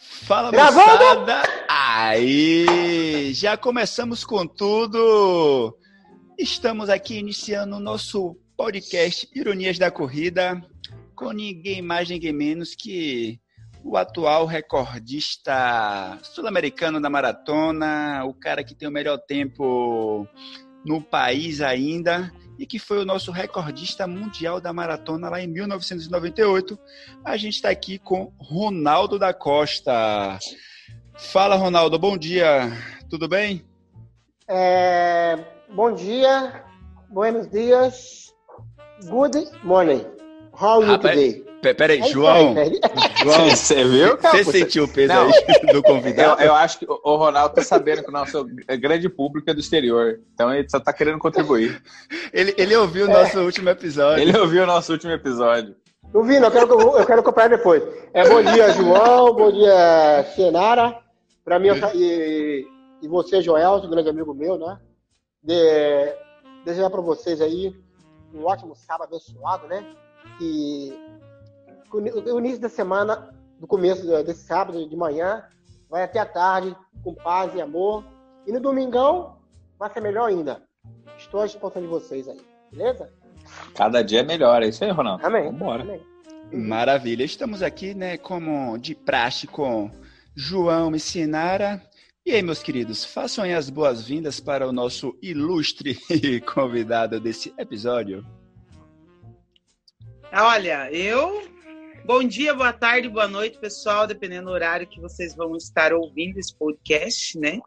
Fala, moçada! Aí, já começamos com tudo. Estamos aqui iniciando o nosso podcast Ironias da Corrida com ninguém mais, ninguém menos que o atual recordista sul-americano da maratona, o cara que tem o melhor tempo no país ainda e que foi o nosso recordista mundial da maratona lá em 1998. A gente está aqui com Ronaldo da Costa. Fala, Ronaldo, bom dia, tudo bem? É, bom dia, buenos dias, good morning. How are you today? Peraí, João. João, você viu, cara? Você sentiu o peso não, aí do convidado? Eu, eu, acho que o Ronaldo tá sabendo que o nosso grande público é do exterior. Então ele só tá querendo contribuir. ele, ele ouviu o nosso é. último episódio. Ele ouviu o nosso último episódio. Não vi, não. Eu quero, eu quero acompanhar depois. É, bom dia, João. Bom dia, Senara. Pra mim, e, e você, Joel, um grande amigo meu, né? De, desejar pra vocês aí um ótimo sábado abençoado, né? Que o início da semana, do começo desse sábado de manhã, vai até a tarde, com paz e amor. E no domingão, vai ser melhor ainda. Estou à disposição de vocês aí, beleza? Cada dia é melhor, é isso aí, Ronaldo. Amém. Vambora. Amém. Maravilha. Estamos aqui, né, como de praxe com João e Sinara. E aí, meus queridos, façam aí as boas-vindas para o nosso ilustre convidado desse episódio. Olha, eu Bom dia, boa tarde, boa noite, pessoal, dependendo do horário que vocês vão estar ouvindo esse podcast, né?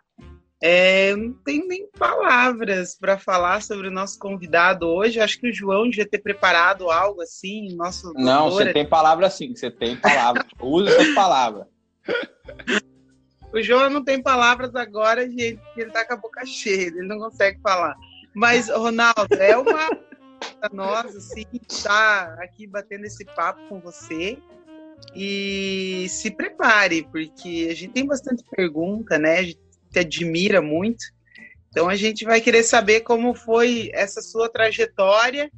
É, eu não tenho nem palavras para falar sobre o nosso convidado hoje. Acho que o João devia ter preparado algo assim. Nosso não, você tem palavra sim, você tem palavra. Use essas palavras. O João não tem palavras agora, gente, porque ele tá com a boca cheia, ele não consegue falar. Mas, Ronaldo, é uma para nós, assim, estar aqui batendo esse papo com você. E se prepare, porque a gente tem bastante pergunta, né? A gente te admira muito. Então a gente vai querer saber como foi essa sua trajetória.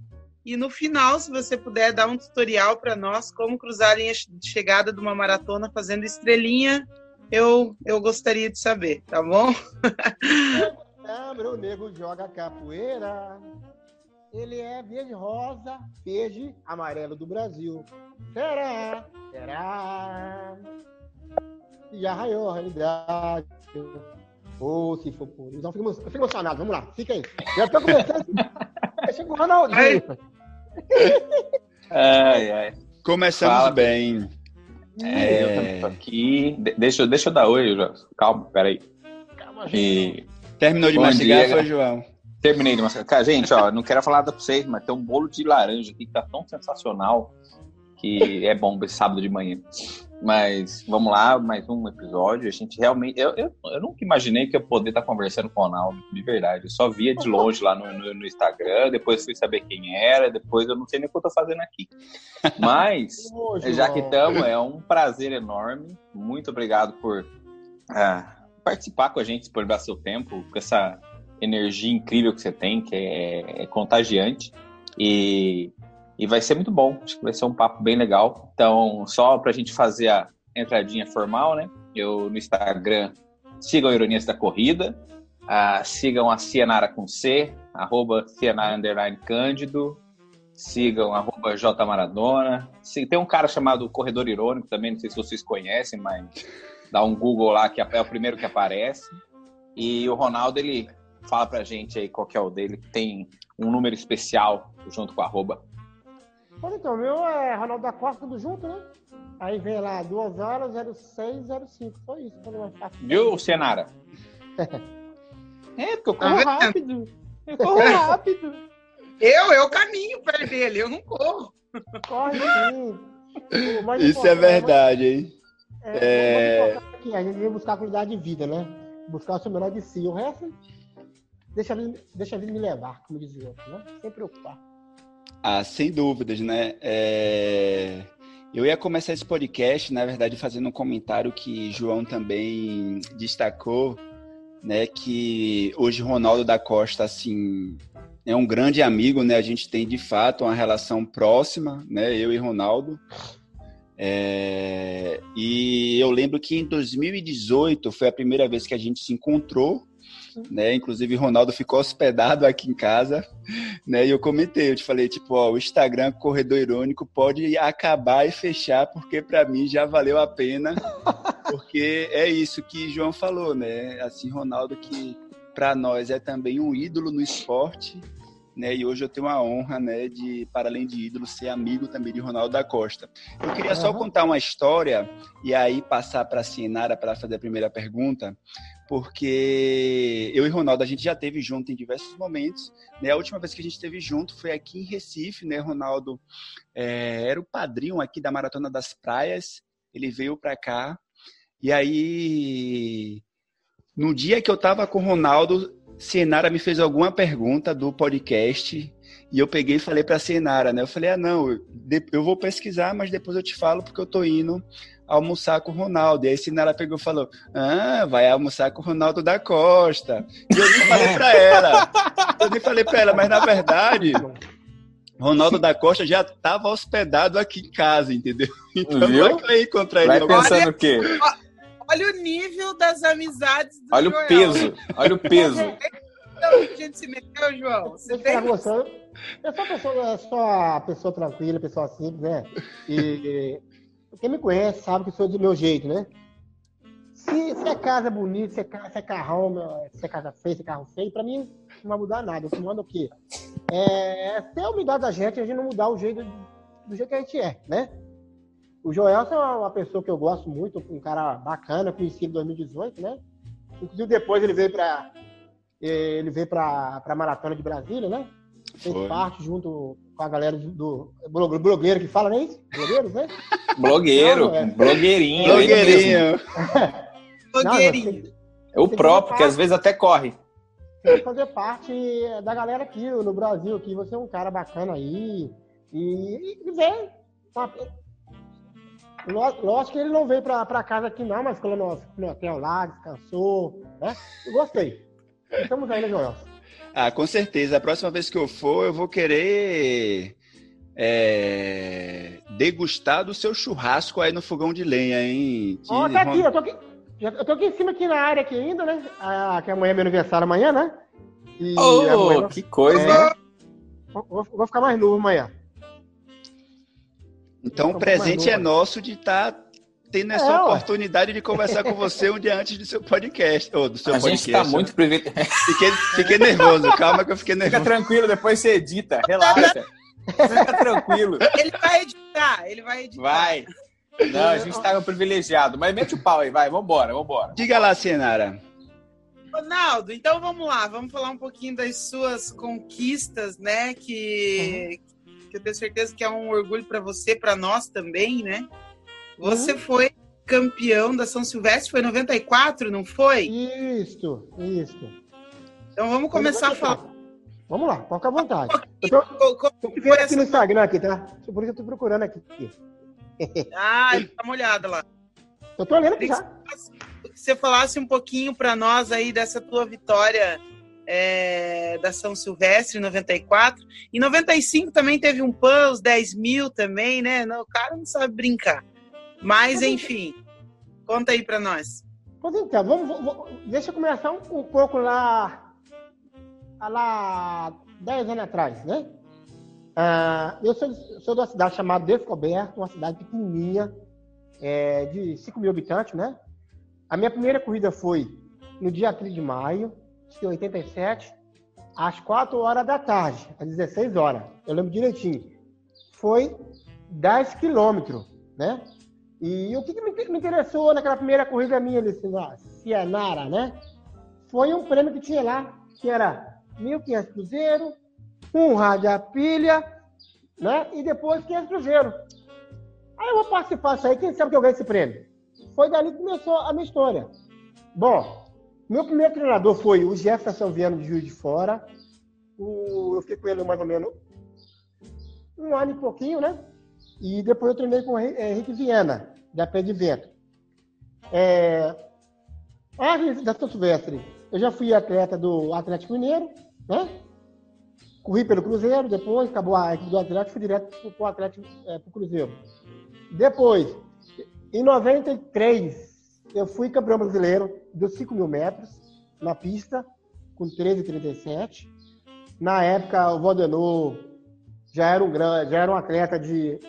E no final, se você puder dar um tutorial para nós, como cruzar a linha de chegada de uma maratona fazendo estrelinha, eu, eu gostaria de saber, tá bom? É, o nego joga capoeira. Ele é verde rosa, verde, amarelo do Brasil. Será? Será? Já raiou a realidade. Ou se for por isso. Não, fico, fico emocionado. Vamos lá, fica aí. Já tô começando. Chega o Ronaldinho. Ai, ai. Começamos Fala. bem. É, eu também tô aqui. De deixa, deixa eu dar oi, João. Calma, peraí. Calma, e... Terminou de Bom mastigar, dia. foi, João? Terminei de mascar. Gente, ó, não quero falar nada pra vocês, mas tem um bolo de laranja aqui que tá tão sensacional que é bom esse sábado de manhã. Mas vamos lá, mais um episódio. A gente realmente. Eu, eu, eu nunca imaginei que eu poder estar conversando com o Ronaldo, de verdade. Eu só via de longe lá no, no, no, Instagram, depois fui saber quem era, depois eu não sei nem o que eu tô fazendo aqui. Mas, já que estamos, é um prazer enorme. Muito obrigado por ah, participar com a gente, por dar seu tempo, com essa energia incrível que você tem, que é, é contagiante. E, e vai ser muito bom. Acho que vai ser um papo bem legal. Então, só para a gente fazer a entradinha formal, né? Eu no Instagram sigam Ironias da Corrida, uh, sigam a Cianara com C, arroba Cianara Underline Cândido, sigam arroba J Maradona. Tem um cara chamado Corredor Irônico também, não sei se vocês conhecem, mas dá um Google lá que é o primeiro que aparece. E o Ronaldo, ele Fala pra gente aí qual que é o dele, que tem um número especial junto com a arroba. Pois então, o meu é Ronaldo da Costa, tudo junto, né? Aí vem lá, 2 horas, 0605. Só isso. Viu, Senara? é, porque eu corro ah, rápido. Eu corro rápido. Eu, eu caminho perto dele, eu não corro. Corre sim. Isso é verdade, hein? É, é... Aqui, a gente vem buscar a qualidade de vida, né? Buscar o seu melhor de si. O resto deixa a vida, deixa a vida me levar, como diz o outro, né? Sem preocupar. Ah, sem dúvidas, né? É... Eu ia começar esse podcast, na verdade, fazendo um comentário que João também destacou, né? Que hoje Ronaldo da Costa, assim, é um grande amigo, né? A gente tem de fato uma relação próxima, né? Eu e Ronaldo. É... E eu lembro que em 2018 foi a primeira vez que a gente se encontrou, né? Inclusive, Ronaldo ficou hospedado aqui em casa, né? E eu comentei, eu te falei, tipo, ó, o Instagram Corredor Irônico pode acabar e fechar, porque para mim já valeu a pena, porque é isso que João falou, né? Assim, Ronaldo que para nós é também um ídolo no esporte, né? E hoje eu tenho a honra, né, de, para além de ídolo, ser amigo também de Ronaldo da Costa. Eu queria só contar uma história e aí passar para a Sinara para fazer a primeira pergunta, porque eu e Ronaldo a gente já teve junto em diversos momentos. Né? A última vez que a gente esteve junto foi aqui em Recife, né? Ronaldo é, era o padrinho aqui da Maratona das Praias. Ele veio para cá e aí no dia que eu estava com o Ronaldo, Cienara me fez alguma pergunta do podcast e eu peguei e falei para a Cienara, né? Eu falei, ah, não, eu vou pesquisar, mas depois eu te falo porque eu tô indo almoçar com o Ronaldo. E aí Cienara pegou e falou, ah, vai almoçar com o Ronaldo da Costa. E eu nem falei para ela, eu nem falei para ela, mas na verdade... Ronaldo da Costa já estava hospedado aqui em casa, entendeu? Então Viu? não vai encontrar ele. Vai pensando o quê? Olha o nível das amizades do Olha Joel. o peso, olha o peso. Então, a gente se meteu, João. Você tem... eu sou pessoa, só pessoa tranquila, pessoa simples, né? E quem me conhece sabe que sou do meu jeito, né? Se, se é casa bonita, se é, se é carrão, se é casa feia, se é carro feio, pra mim não vai mudar nada. O que manda o quê? É ter a humildade da gente, a gente não mudar o jeito do jeito que a gente é, né? O Joelson é uma pessoa que eu gosto muito, um cara bacana, conheci em 2018, né? Inclusive depois ele veio para ele veio para a maratona de Brasília, né? Fez Foi. parte junto com a galera do, blogueiro que fala, não é isso? Blogueiros, né? Blogueiro, não, é. blogueirinho. Blogueirinho. blogueirinho. É o próprio, que às vezes até corre. Tem que fazer parte da galera aqui no Brasil, que você é um cara bacana aí. E, e vem Lógico que ele não veio pra, casa aqui não, mas ficou no, no hotel lá, descansou, né? Eu gostei. Estamos aí, né, Joel? Ah, com certeza. A próxima vez que eu for, eu vou querer é, degustar do seu churrasco aí no fogão de lenha, hein? Ó, oh, tá aqui, eu tô aqui. Eu tô aqui em cima, aqui na área aqui ainda, né? Ah, que amanhã é meu aniversário amanhã, né? E oh, amanhã, que coisa! É, vou, vou, ficar mais novo amanhã. Então o presente é nosso de estar tá tendo essa é, oportunidade de conversar com você um dia antes do seu podcast. Ou do seu a podcast, gente está né? muito privilegiado. Fiquei, fiquei nervoso, calma que eu fiquei nervoso. Fica tranquilo, depois você edita, relaxa. Fica tranquilo. Ele vai editar, ele vai editar. Vai. Não, a gente está privilegiado. Mas mete o pau aí, vai, vambora, vambora. Diga lá, Senara. Ronaldo, então vamos lá, vamos falar um pouquinho das suas conquistas, né? Que, uhum que eu tenho certeza que é um orgulho para você, para nós também, né? Você uhum. foi campeão da São Silvestre, foi em 94, não foi? Isso, isso. Então vamos começar a falar. Vamos lá, toca à vontade. Eu tô, tô vendo aqui no Instagram aqui, tá? Por isso eu tô procurando aqui. Ah, dá uma olhada lá. Eu tô olhando aqui já. Que você falasse um pouquinho para nós aí dessa tua vitória é, da São Silvestre, em 94. Em 95 também teve um PAN, os 10 mil também, né? Não, o cara não sabe brincar. Mas, enfim, conta aí para nós. Pois então, vamos, vamos, deixa eu começar um, um pouco lá, lá 10 anos atrás, né? Ah, eu sou, sou de uma cidade chamada Descoberto, uma cidade pequenininha, é, de 5 mil habitantes, né? A minha primeira corrida foi no dia 3 de maio, de 87, às 4 horas da tarde, às 16 horas. Eu lembro direitinho. Foi 10 quilômetros, né? E o que, que me interessou naquela primeira corrida minha ali, Cianara, né? Foi um prêmio que tinha lá, que era 1.500 cruzeiro, um rádio a pilha, né? E depois 500 cruzeiro. Aí eu vou participar disso aí, quem sabe que eu ganho esse prêmio? Foi dali que começou a minha história. Bom, meu primeiro treinador foi o Jefferson Viano de Juiz de Fora. O, eu fiquei com ele mais ou menos um ano e pouquinho, né? E depois eu treinei com o Henrique Viana, da Pé de Vento. É, antes da São Silvestre, eu já fui atleta do Atlético Mineiro, né? Corri pelo Cruzeiro, depois acabou a equipe do Atlético, fui direto para o Atlético, é, para o Cruzeiro. Depois, em 93, eu fui campeão brasileiro dos 5 mil metros na pista, com 13,37. Na época, o Valdenor já era um grande, já era um atleta de.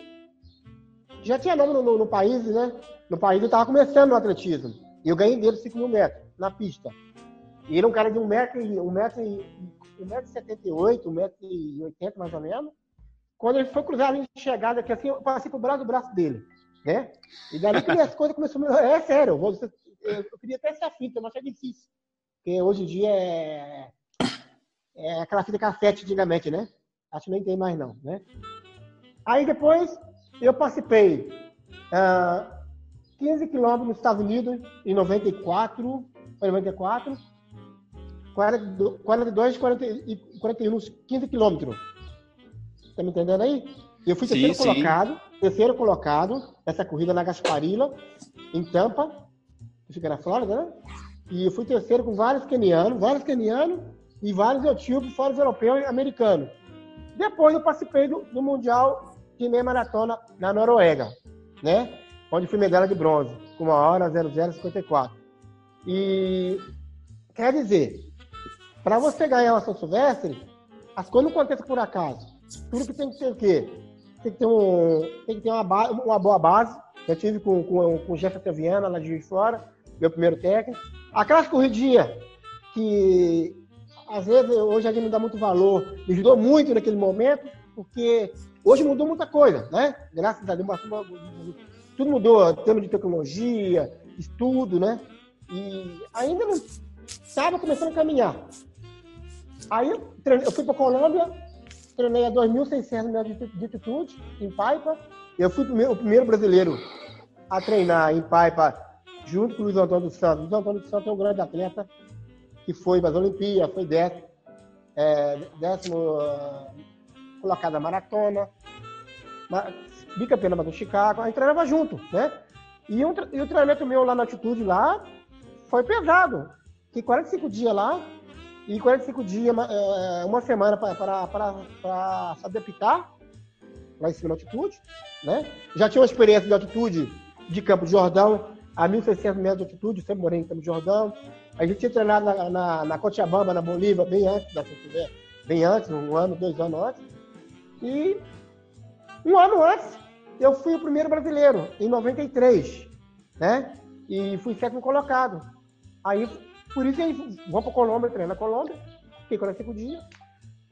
Já tinha nome no, no, no país, né? No país eu estava começando no atletismo. E eu ganhei dele 5 mil metros na pista. E ele é um cara de 1,78m, um metro, um metro, um metro 78, um metro 80 mais ou menos. Quando ele foi cruzar a linha de chegada, que assim, eu passei pro braço do braço dele, né? E dali que as coisas começaram a É sério, eu, vou, eu, eu queria até ser fita, mas é difícil. Porque hoje em dia é, é aquela fita cassete antigamente, né? Acho que nem tem mais não, né? Aí depois eu participei uh, 15 quilômetros nos Estados Unidos em 94, foi 94, 42, 40, 41, 15 quilômetros. Tá me entendendo aí? Eu fui terceiro sim, colocado, sim. terceiro colocado nessa corrida na Gasparilla, em Tampa, que fica na Flórida, né? E eu fui terceiro com vários kenianos, vários kenianos e vários etíopes, fora os europeus e americanos. Depois eu participei do, do Mundial de meia maratona na Noruega, né? Onde fui medalha de bronze, com uma hora 0054. E quer dizer, para você ganhar uma São Silvestre, as coisas não acontecem por acaso. Tudo que tem que ter o quê? Tem que ter, um, tem que ter uma, uma boa base. Eu tive com, com, com o Jefferson Viana, lá de Fora, meu primeiro técnico. Aquelas corridinhas que às vezes hoje a gente não dá muito valor, me ajudou muito naquele momento, porque hoje mudou muita coisa, né? Graças a Deus, tudo mudou, termos de tecnologia, estudo, né? E ainda não estava começando a caminhar. Aí eu, fui para Colômbia, treinei a 2.600 metros de altitude, em Paipa. Eu fui o primeiro brasileiro a treinar em Paipa, junto com o Luiz Antônio dos Santos. Luiz Antônio dos Santos é um grande atleta, que foi para as Olimpíadas, foi décimo, é, décimo colocado na maratona, bicampeão do Chicago. A gente treinava junto, né? E, um, e o treinamento meu lá na altitude lá foi pesado. Fiquei 45 dias lá, e 45 dias, é, uma semana para se adaptar lá em cima da altitude. Né? Já tinha uma experiência de altitude de Campo de Jordão, a 1.600 metros de altitude, sempre morei em Campo de Jordão. A gente tinha treinado na, na, na Cochabamba, na Bolívia, bem antes da bem antes, um ano, dois anos antes. E um ano antes, eu fui o primeiro brasileiro, em 93, né? E fui sétimo colocado. Aí por isso aí, vou para Colômbia, treino na Colômbia, fiquei 45 dias.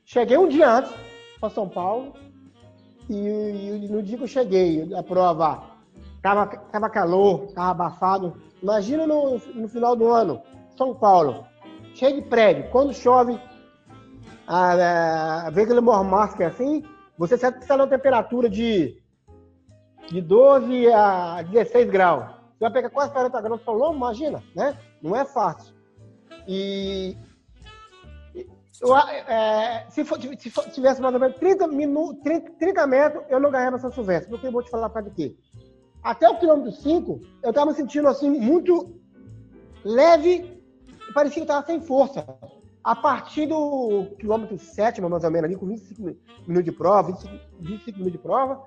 Cheguei um dia antes para São Paulo. E, e, no dia que eu cheguei, a prova tava, tava calor, tava abafado. Imagina no, no final do ano, São Paulo, cheio de prédio. Quando chove, a, a, vê aquele mormasco assim, você está numa temperatura de, de 12 a 16 graus. Você vai pegar quase 40 graus de sol, imagina, né? Não é fácil. E eu, é, se, for, se for, tivesse mais ou menos 30, minutos, 30, 30 metros, eu não ganhava São Silvestre. Porque eu vou te falar para quê? Até o quilômetro 5, eu estava me sentindo assim, muito leve parecia que estava sem força. A partir do quilômetro 7, mais ou menos, ali, com 25 minutos de prova, 25, 25 minutos de prova,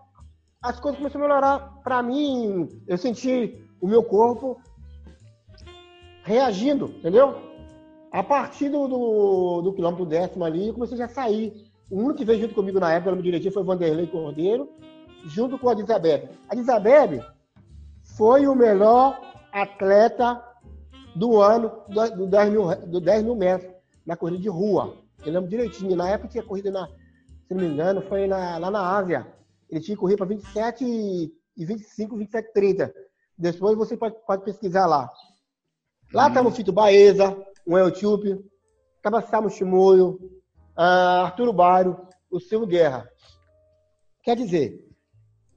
as coisas começaram a melhorar para mim. Eu senti o meu corpo reagindo, entendeu? A partir do, do, do quilômetro décimo ali, eu comecei a sair. O único que veio junto comigo na época, no direitinho, foi o Vanderlei Cordeiro, junto com a Elizabeth. A Elizabeth foi o melhor atleta do ano do 10 mil, do 10 mil metros na corrida de rua. Eu lembro direitinho. Na época tinha corrida, na, se não me engano, foi na, lá na Ásia. Ele tinha corrido para 27 e 25, 27, 30. Depois você pode, pode pesquisar lá. Lá estava o Fito Baeza, o Eutiúpio, estava Samu Chimoio, uh, Arturo Bairo, o Silvio Guerra. Quer dizer,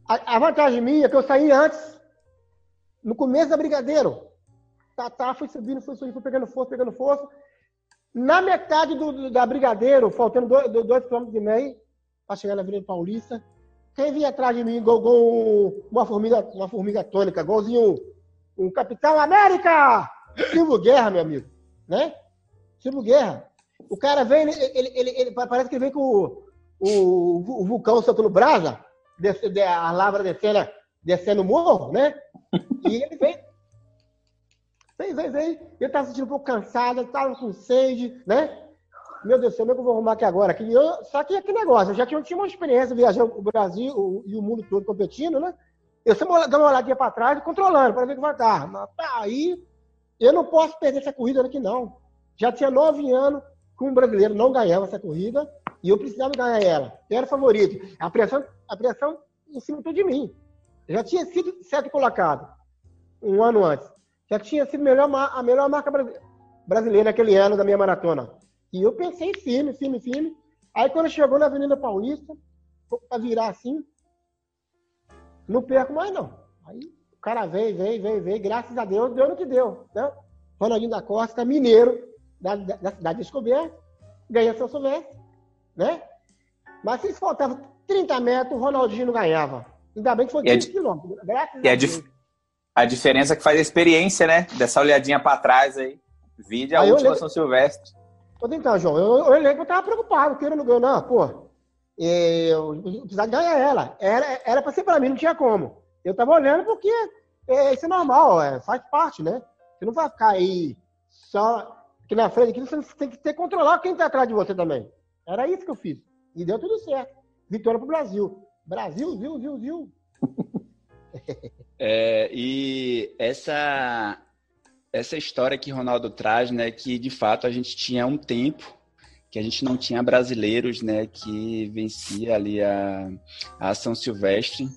a, a, vantagem minha é que eu saí antes, no começo da Brigadeiro. Tá, tá, fui subindo, fui subindo, fui pegando força, pegando força. Na metade do, do da Brigadeiro, faltando dois, quilômetros e meio, para chegar na Avenida Paulista, quem vinha atrás de mim, igual, uma, formiga, uma formiga tônica, igualzinho um Capitão América! Silvio Guerra, meu amigo né? Silvio Guerra. O cara vem, ele, ele, ele, ele parece que ele vem com o, o, o vulcão soltando brasa, desce, a lavra descendo descendo o morro, né? E ele veio. Veio, veio, veio. Ele estava sentindo um pouco cansado, estava com sede, né? Meu Deus do céu, como é que eu vou arrumar aqui agora? Aqui, eu, só que aquele negócio, eu já tinha, tinha uma experiência viajando o Brasil o, e o mundo todo competindo, né? Eu sempre dando uma olhadinha para trás, controlando, para ver que vai dar. Mas, tá, aí, eu não posso perder essa corrida aqui, não. Já tinha nove anos que um brasileiro não ganhava essa corrida e eu precisava ganhar ela. Eu era favorito. A pressão, a pressão em cima de mim. Eu já tinha sido sete colocado um ano antes. Já tinha sido melhor, a melhor marca brasileira naquele ano da minha maratona. E eu pensei firme, firme, firme. Aí quando chegou na Avenida Paulista, para virar assim, não perco mais não. Aí o cara veio, veio, veio, veio, graças a Deus, deu no que deu. Né? Ronaldinho da Costa, mineiro da, da, da cidade de Descoberta, ganha São Silvestre, né? Mas se faltava 30 metros, o Ronaldinho não ganhava. Ainda bem que foi 15 quilômetros. Graças e a, dif a diferença é que faz a experiência, né? Dessa olhadinha para trás aí. Vídeo a aí última São Silvestre. Então, João, eu, eu lembro que eu tava preocupado, querendo ganhar, não, pô. Eu, precisava ganhar ela. Era, era pra ser pra mim, não tinha como. Eu tava olhando porque é, isso é normal, é, faz parte, né? Você não vai ficar aí só aqui na frente, aqui você tem que ter controlar quem tá atrás de você também. Era isso que eu fiz. E deu tudo certo. Vitória pro Brasil. Brasil, viu, viu, viu. É, e essa essa história que Ronaldo traz, né, que de fato a gente tinha um tempo que a gente não tinha brasileiros, né, que vencia ali a, a São Silvestre.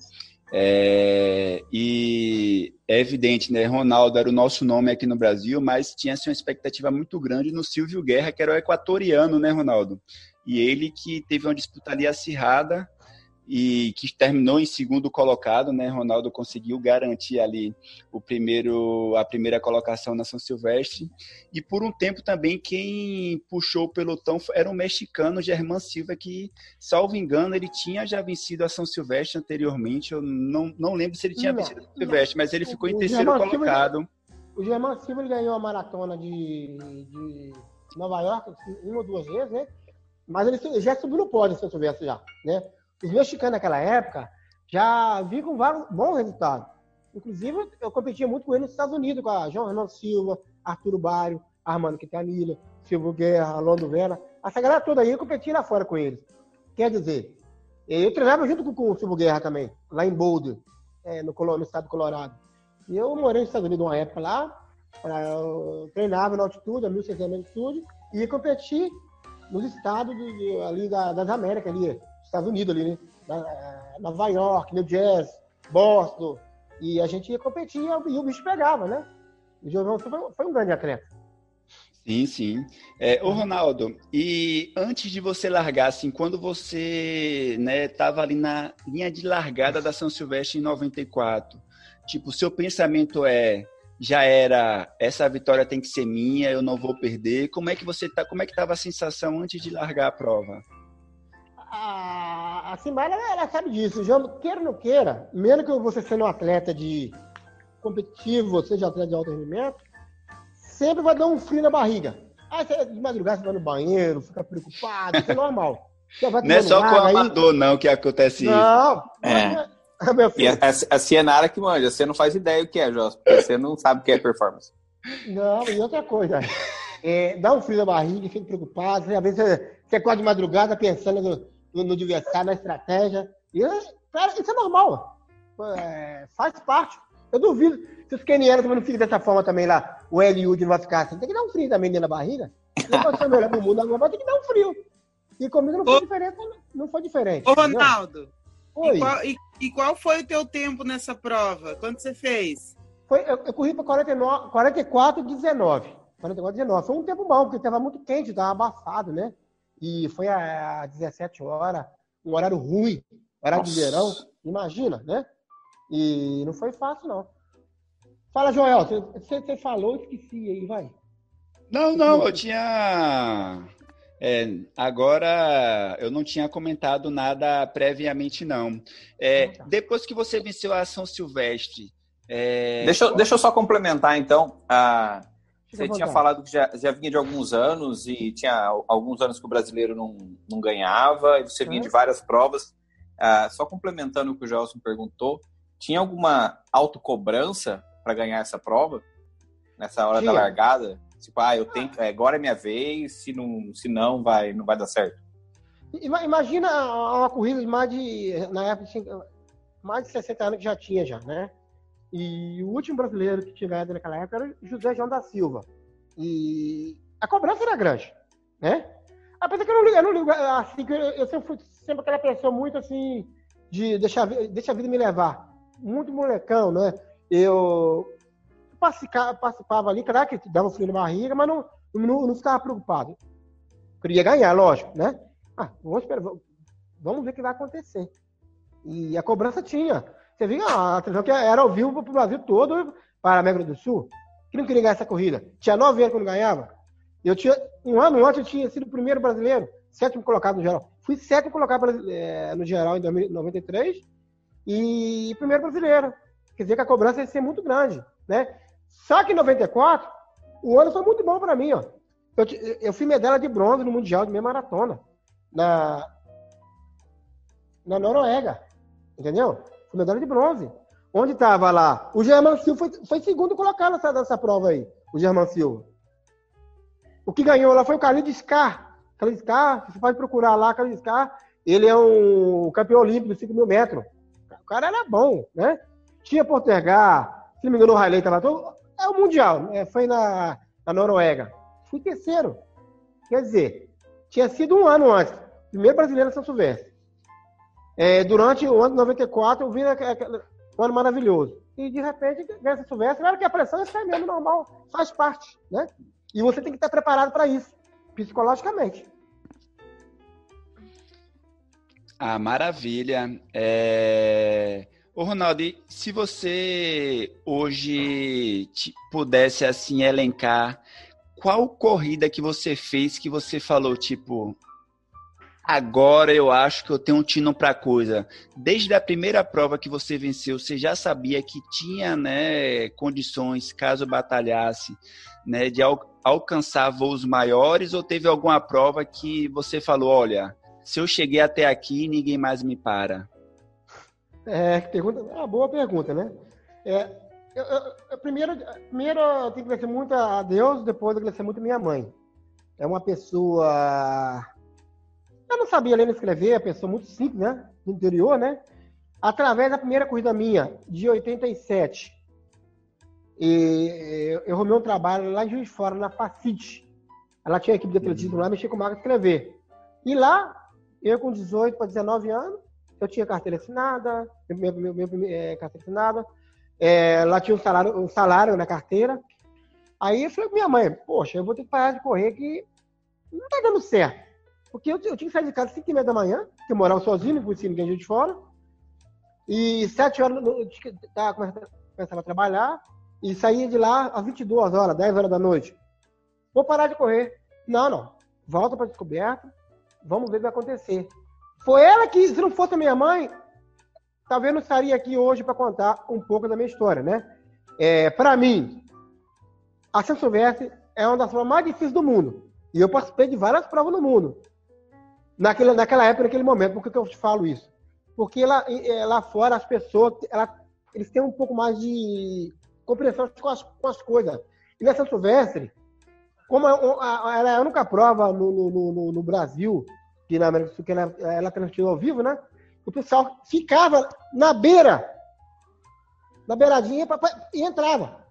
É, e é evidente, né? Ronaldo era o nosso nome aqui no Brasil, mas tinha-se assim, uma expectativa muito grande no Silvio Guerra, que era o equatoriano, né, Ronaldo? E ele que teve uma disputa ali acirrada e que terminou em segundo colocado, né? Ronaldo conseguiu garantir ali o primeiro, a primeira colocação na São Silvestre. E por um tempo também quem puxou o pelotão era o mexicano Germán Silva, que, salvo engano, ele tinha já vencido a São Silvestre anteriormente. Eu não, não lembro se ele tinha não, vencido a São Silvestre, mas ele ficou em terceiro Germán colocado. Silva, o Germán Silva ele ganhou a maratona de, de Nova York uma ou duas vezes, né? Mas ele já subiu no pódio, São Silvestre já, né? Os mexicanos naquela época já vi com vários bons resultados. Inclusive, eu competia muito com ele nos Estados Unidos, com a João Renan Silva, Arturo Bário, Armando Quintanilha, Silvio Guerra, Londo Vera. Essa galera toda aí eu competia lá fora com eles. Quer dizer, eu treinava junto com, o Silvio Guerra também, lá em Boulder, é, no, no estado do Colorado. E eu morei nos Estados Unidos uma época lá, eu treinava na altitude, a 1.600 metros de altitude, e ia competir nos estados de, ali da, das Américas, ali, Estados Unidos ali, né? Nova York, New Jersey, Boston. E a gente ia competir e o bicho pegava, né? O Giovanni foi, foi um grande atleta. Sim, sim. É, ô Ronaldo, e antes de você largar, assim, quando você né, tava ali na linha de largada da São Silvestre em 94, tipo, seu pensamento é já era essa vitória tem que ser minha, eu não vou perder. Como é que você tá? Como é que tava a sensação antes de largar a prova? a, a Simbara, ela sabe disso. Já, queira ou não queira, mesmo que você seja um atleta de competitivo, seja atleta de alto rendimento, sempre vai dar um frio na barriga. Aí você, de madrugada você vai no banheiro, fica preocupado, isso é normal. não é só com o amador, aí... não, que acontece não, isso. Não, é. E a, a, a Cienara que manja, você não faz ideia o que é, Jós, porque você não sabe o que é performance. Não, e outra coisa, é, dá um frio na barriga, fica preocupado, às vezes você, você acorda de madrugada pensando no, no, no adversário, na estratégia. E, cara, isso é normal. É, faz parte. Eu duvido. Se os kenianos também não ficam dessa forma também lá, o Eliud não vai ficar assim. Tem que dar um frio também dentro da barriga. Não pode ser melhor do mundo agora, vai ter que dar um frio. E comigo não foi Ô, diferente. Não foi diferente. Ô, Ronaldo. E qual, e, e qual, foi o teu tempo nessa prova? Quanto você fez? Foi, eu, eu corri para 44 e 19. 44 19. Foi um tempo bom, porque estava muito quente, estava abafado, né? E foi a 17 horas, um horário ruim, horário Nossa. de verão, imagina, né? E não foi fácil, não. Fala, Joel, você, você falou, esqueci aí, vai. Não, não, eu tinha. É, agora, eu não tinha comentado nada previamente, não. É, ah, tá. Depois que você venceu a São Silvestre. É... Deixa, deixa eu só complementar, então. A você tinha falado que já, já vinha de alguns anos e tinha alguns anos que o brasileiro não, não ganhava, e você vinha de várias provas. Ah, só complementando o que o Gelson perguntou, tinha alguma autocobrança para ganhar essa prova? Nessa hora Tinha. da largada? Tipo, ah, eu tenho, é, agora é minha vez, se não, se não vai, não vai dar certo. Ima- Imagina uma corrida de mais de, na época, mais de 60 anos que já tinha já, né? E o último brasileiro que tinha ganhado naquela época era José João da Silva. E a cobrança era grande, né? Apesar que eu não ligo, eu não ligo assim, que eu, eu sempre fui sempre aquela pessoa muito assim, de deixar, a vi- deixa a vida me levar. Muito molecão, né? Eu participa- participava ali, claro que dava um frio na barriga, mas não, não, não ficava preocupado. Queria ganhar, lógico, né? Ah, vamos esperar, vamos ver o que vai acontecer. E a cobrança tinha. Você viu a televisão que era ao vivo para o Brasil todo, para a América do Sul, que não queria ganhar essa corrida. Tinha nove anos não ganhava. Eu tinha, um ano antes eu tinha sido o primeiro brasileiro, sétimo colocado no geral. Fui sétimo colocado eh, no geral em 2093 e primeiro brasileiro. Quer dizer que a cobrança ia ser muito grande, né? Só que em 94, o ano foi muito bom para mim, ó. Eu, eu fui medalha de bronze no Mundial de meia maratona, na, na Noruega, entendeu? Medalha de bronze. Onde estava lá? O German Silva foi, foi segundo colocado nessa, nessa prova aí, o German Silva. O que ganhou lá foi o Carlinhos Scar. Carlinhos Scar, você pode procurar lá, Carlinhos Scar. Ele é um campeão olímpico de 5 mil metros. O cara era bom, né? Tinha Portergar, se não me engano, o Riley estava todo. É o Mundial, né? foi na, na Noruega. Fui terceiro. Quer dizer, tinha sido um ano antes. Primeiro brasileiro em São Silvestre. É, durante o ano de 94, eu vi aquele- aquele- um ano maravilhoso. E de repente, ganha São Silvestre. Claro que a pressão é sair mesmo normal, faz parte, né? E você tem que estar preparado para isso, psicologicamente. Ah, maravilha. É... Ô, Ronaldo, se você hoje pudesse assim elencar qual corrida que você fez que você falou, tipo, agora eu acho que eu tenho um tino para coisa. Desde a primeira prova que você venceu, você já sabia que tinha, né, condições, caso batalhasse, né, de al- alcançar voos maiores ou teve alguma prova que você falou, olha, se eu cheguei até aqui, ninguém mais me para. É, pergunta, é uma boa pergunta, né? É, eu, eu- eu- primeiro, primeiro eu tenho que agradecer muito a Deus, depois eu agradecer muito a minha mãe. É uma pessoa. Eu não sabia ler nem escrever, uma pessoa muito simples, né? Do interior, né? Através da primeira corrida minha, de 87, e eu, eu arrumei um trabalho lá em Juiz de Fora, na Facite. Ela tinha equipe de atletismo lá, mexia com marca escrever. E lá, eu com 18 para 19 anos, eu tinha carteira assinada, meu, meu, meu, é, carteira assinada, é, lá tinha um salário, um salário na carteira. Aí eu falei com minha mãe, poxa, eu vou ter que parar de correr que não tá dando certo. Porque eu, eu tinha que sair de casa às 5 e meia da manhã, porque eu morava sozinho, não conhecia ninguém de fora. E 7 horas eu que- começando começava a trabalhar e saía de lá às 22 horas, 10 horas da noite. Vou parar de correr. Não, não. Volta para descoberta. Vamos ver o que vai acontecer. Foi ela que, se não fosse minha mãe, talvez não estaria aqui hoje para contar um pouco da minha história, né? É, para mim, a São Silvestre é uma das provas mais difíceis do mundo. E eu participei de várias provas no mundo. Naquela, naquela época, naquele momento. Por que, que eu te falo isso? Porque lá, eh, lá fora as pessoas, ela- eles têm um pouco mais de compreensão com as, com as coisas. E na São Silvestre, como é ela é a única prova no, no- no- no- Brasil, que na América do Sul, que ela, ela transmitiu ao vivo, né? O pessoal ficava na beira, na beiradinha, pra- pra- e entrava.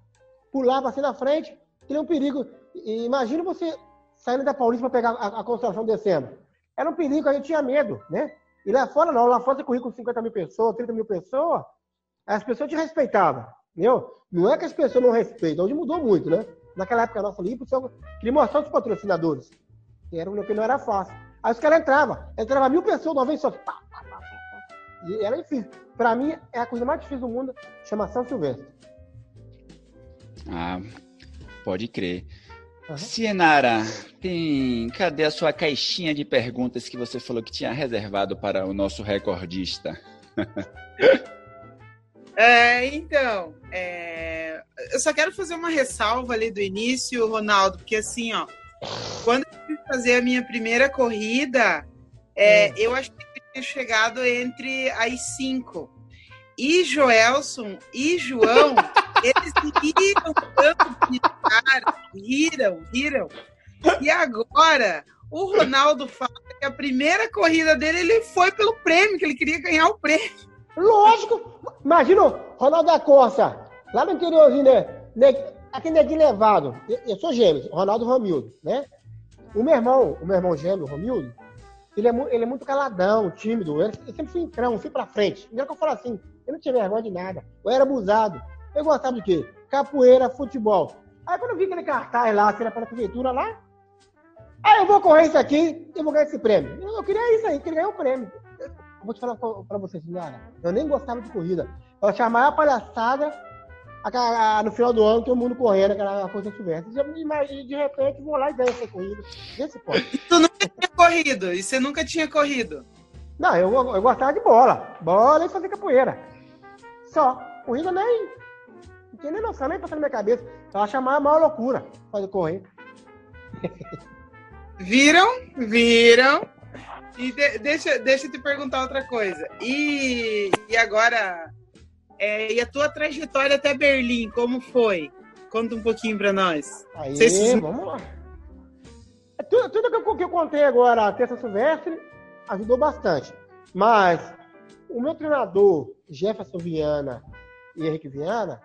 Pulava assim na frente, teria um perigo. E imagina você saindo da Paulista para pegar a, a Constituição descendo. Era um perigo, a gente tinha medo, né? E lá fora não, lá fora você corria com 50 mil pessoas, 30 mil pessoas, as pessoas te respeitavam, entendeu? Não é que as pessoas não respeitam, hoje mudou muito, né? Naquela época nossa ali, pessoal queria mostrar os patrocinadores. Que era, não era fácil. Aí os caras entravam, entrava mil pessoas de uma vez só. Pá, pá, pá. E era difícil. Pra mim, é a coisa mais difícil do mundo, chama São Silvestre. Ah, pode crer. Aham. Cienara, tem... cadê a sua caixinha de perguntas que você falou que tinha reservado para o nosso recordista? É, então, é, eu só quero fazer uma ressalva ali do início, Ronaldo, porque assim, ó, quando eu fui fazer a minha primeira corrida, é, eu achei que eu tinha chegado entre as cinco. e Joelson e João, eles riram tanto cara, riram, riram. E agora, o Ronaldo fala que a primeira corrida dele, ele foi pelo prêmio, que ele queria ganhar o prêmio. Lógico! Imagina Ronaldo da Costa, lá no interiorzinho, né? Aqui é de levado. Eu sou gêmeo, Ronaldo Romildo, né? O meu irmão, o meu irmão gêmeo, Romildo, ele é, ele é muito caladão, tímido. Eu sempre fui entrão, fui pra frente. Não é que eu falo assim, eu não tinha vergonha de nada. Eu era abusado. Eu gostava de quê? Capoeira, futebol. Aí quando eu vi aquele cartaz lá, era para a prefeitura lá, aí eu vou correr isso aqui e vou ganhar esse prêmio. Eu, eu queria isso aí, queria ganhar o prêmio. Eu vou te falar para vocês, senhora, eu nem gostava de corrida. Eu achava a maior palhaçada no final do ano, todo mundo correndo, aquela coisa silvestre. E de repente vou lá e ganho essa corrida. Desse ponto. E tu nunca tinha corrido? E você nunca tinha corrido? Não, eu, eu gostava de bola. Bola e fazer capoeira. Só. Corrida nem. Não tinha nem noção, nem passando na minha cabeça. Eu achava a maior loucura fazer correr. Viram? Viram? E de, deixa, deixa eu te perguntar outra coisa. E, e agora, é, e a tua trajetória até Berlim, como foi? Conta um pouquinho para nós. Aí, se... vamos lá. É tudo, tudo que, eu, que eu contei agora, a terça silvestre, ajudou bastante. Mas o meu treinador, Jefferson Viana e Henrique Viana,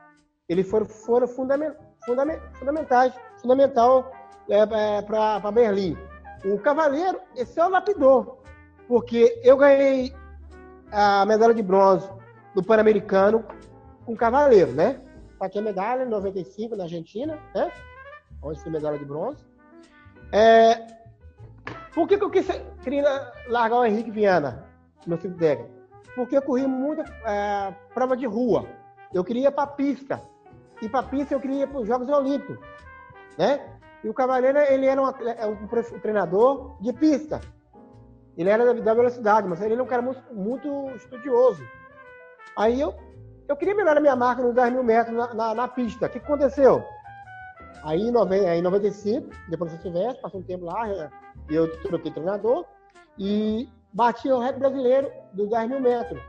eles foram, foram fundament, fundament, fundamentais, fundamental é, é, para Berlim. O Cavaleiro, esse é o lapidor, porque eu ganhei a medalha de bronze do Pan-Americano com Cavaleiro, né? Aqui a medalha em 95 na Argentina, né? Onde foi medalha de bronze. É... Por que, que eu quis, queria largar o Henrique Viana, meu filho dele? Porque eu corri muita é, prova de rua. Eu queria ir para pista. E para pista eu queria ir para os Jogos Olímpicos, né? E o Cavaleiro, ele era um, é um, treinador de pista. Ele era da velocidade, mas ele era um cara muito, estudioso. Aí eu, eu queria melhorar minha marca nos 10 mil metros na, na, na pista. O que, aconteceu? Aí em, 90, em 95, depois do tivesse, passou um tempo lá, eu troquei treinador e bati o recorde brasileiro dos 10 mil metros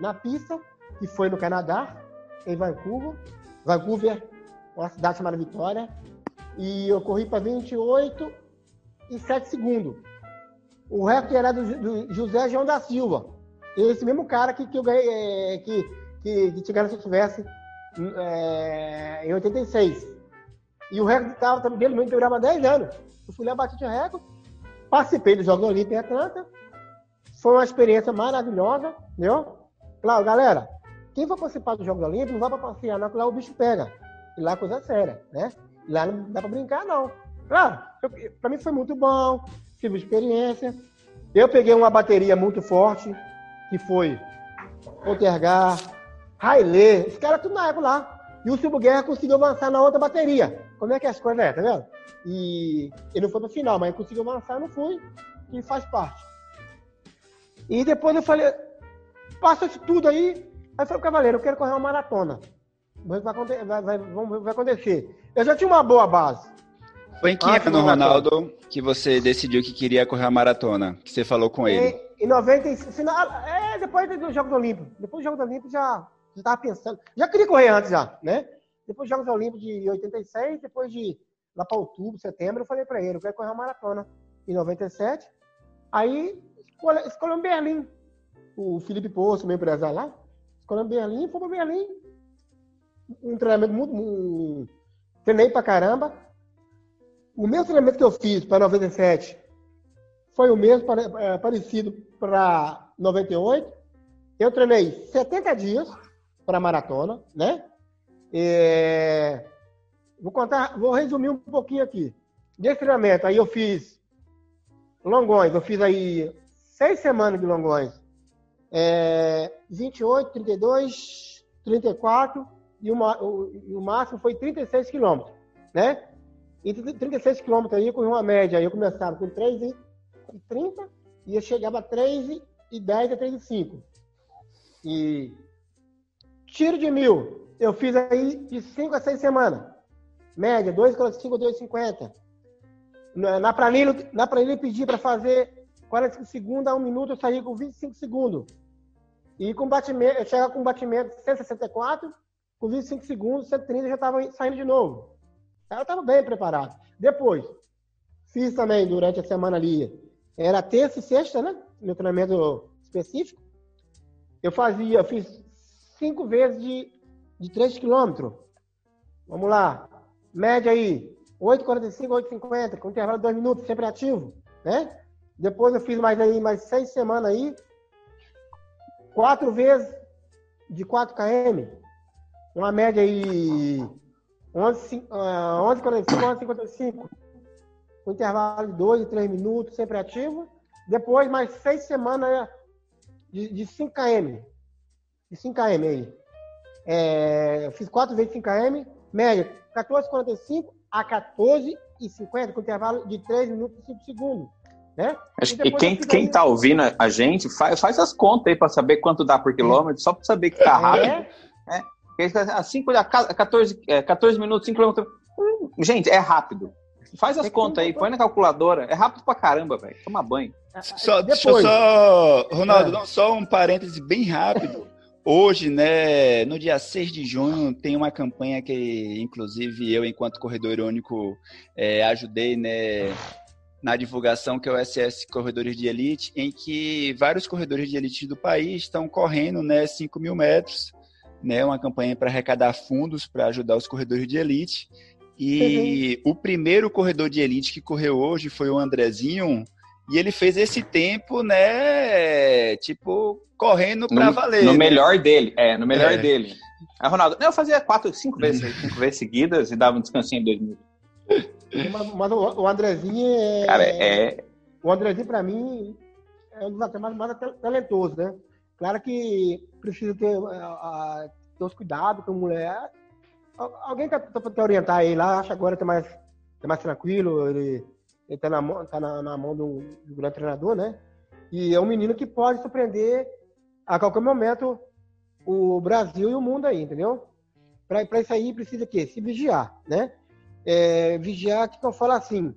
na pista, que foi no Canadá, em Vancouver. Vancouver, uma cidade chamada Vitória. E eu corri para 28 e 7 segundos. O recorde era do, do José João da Silva, esse mesmo cara que, que eu ganhei, é, que, que, que se tivesse é, em 86. E o recorde estava também dele mesmo, durava 10 anos. Eu fui lá, bati o recorde, participei dos Jogos Olímpicos em Atlanta. Foi uma experiência maravilhosa, entendeu? Claro, galera, quem for participar dos Jogos Olímpicos não vai para passear, não, que lá o bicho pega. E lá é coisa séria, né? Lá não dá para brincar, não. Claro, para mim foi muito bom, tive experiência. Eu peguei uma bateria muito forte, que foi Poltergar, Railê, esse cara tudo na época lá. E o Silvio Guerra conseguiu avançar na outra bateria. Como é que é as coisas é, tá vendo? E ele não foi pro final, mas conseguiu avançar, não fui, e faz parte. E depois eu falei, passa isso tudo aí. Aí eu falei, Cavaleiro, eu quero correr uma maratona. Vai, vai, vai, vai, acontecer. Eu já tinha uma boa base. Foi em que ano, Ronaldo, que você decidiu que queria correr a maratona? Que você falou com ele? Em 95, final, é, depois dos Jogos Olímpicos. Depois dos Jogos Olímpicos já estava pensando. Já queria correr antes já, né? Depois dos Jogos Olímpicos de 86, depois de lá para outubro, setembro, eu falei para ele, eu quero correr uma maratona. Em 97, aí escolheu, escolheu Berlim. O Felipe Poço, meu empresário lá, escolheu Berlim, foi para Berlim. Um treinamento muito. Um, treinei pra caramba. O mesmo treinamento que eu fiz para 97 foi o mesmo é, parecido para 98. Eu treinei 70 dias para maratona, né? É... Vou contar, vou resumir um pouquinho aqui. Desse treinamento, aí eu fiz longões, eu fiz aí seis semanas de longões. É, 28, 32, 34 e uma, o, o máximo foi 36 quilômetros, né? E 36 quilômetros aí com uma média, aí eu começava com 3 e 30 e eu chegava a 3 e 10 a 3 e 5. E tiro de mil, eu fiz aí de 5 a 6 semanas. Média, 2,5 a 2,50. Na planilha, na planilha eu pedi para fazer 45 segundos a 1 minuto, eu saí com 25 segundos. E com batimento, eu chegava com batimento 164, com 25 segundos, 130 já estava saindo de novo. Eu estava bem preparado. Depois, fiz também durante a semana ali, era terça e sexta, né? Meu treinamento específico. Eu fazia, eu fiz cinco vezes de, de 3 quilômetros. Vamos lá. Média aí, 8,45, 8,50, com intervalo de 2 minutos, sempre ativo, né? Depois eu fiz mais aí, mais seis semanas aí, quatro vezes de 4 km, uma média aí 11,45, 11,55, com intervalo de 2 e 3 minutos, sempre ativo. Depois mais seis semanas de, de 5 km, de 5 km aí. É, fiz quatro vezes 5 km, média 14,45 a 14,50, com intervalo de 3 minutos e 5 segundos. Né? E, e quem, quem tá ouvindo a gente, faz, faz as contas aí para saber quanto dá por quilômetro, só para saber que tá é. rápido. É. A 5, a 14, 14 minutos, 5 quilômetros. Hum, gente, é rápido. Faz as é contas aí, põe na calculadora. É rápido pra caramba, velho. Toma banho. Só, deixa eu só, Ronaldo, é. não, só um parêntese bem rápido. Hoje, né, no dia 6 de junho, tem uma campanha que, inclusive, eu, enquanto corredor irônico, é, ajudei, né, na divulgação, que é o SS Corredores de Elite, em que vários corredores de elite do país estão correndo né, 5 mil metros, né, uma campanha para arrecadar fundos para ajudar os corredores de elite. E uhum. o primeiro corredor de elite que correu hoje foi o Andrezinho, e ele fez esse tempo, né, tipo, correndo para valer. No né? melhor dele, é, no melhor é. dele. Aí, Ronaldo, eu fazia quatro, cinco vezes, cinco vezes seguidas e dava um descansinho em dois minutos. Mas, mas o Andrezinho é. Cara, é. O Andrezinho, para mim, é um dos atletas mais, talentosos, né? Claro que precisa ter, uh, ter os cuidados com a mulher. Alguém tá, tá para orientar ele lá, acho agora tá mais, tá mais tranquilo, ele, ele tá, na, tá na, na mão do, do grande treinador, né? E é um menino que pode surpreender a qualquer momento o Brasil e o mundo aí, entendeu? Para isso aí precisa o quê? Se vigiar, né? É, vigiar, que eu falo assim,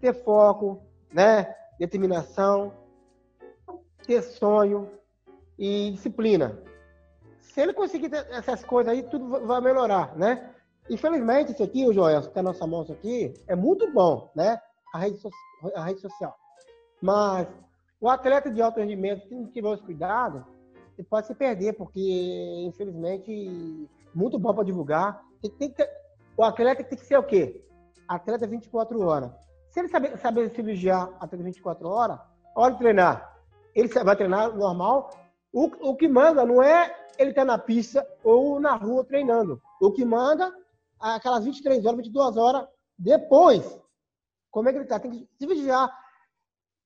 ter foco, né? determinação, ter sonho e disciplina. Se ele conseguir essas coisas aí, tudo vai melhorar, né? Infelizmente, isso aqui, o Joel, que é a nossa isso aqui, é muito bom, né? A rede, so a rede social. Mas o atleta de alto rendimento, se não tiver os cuidados, ele pode se perder, porque, infelizmente, muito bom para divulgar. Tem, tem o atleta tem que ser o quê? Atleta 24 horas. Se ele saber, saber se vigiar atleta 24 horas, hora de treinar. Ele vai treinar normal. O, o que manda não é ele estar tá na pista ou na rua treinando. O que manda aquelas 23 horas, 22 horas depois. Como é que ele está? Tem que se vigiar,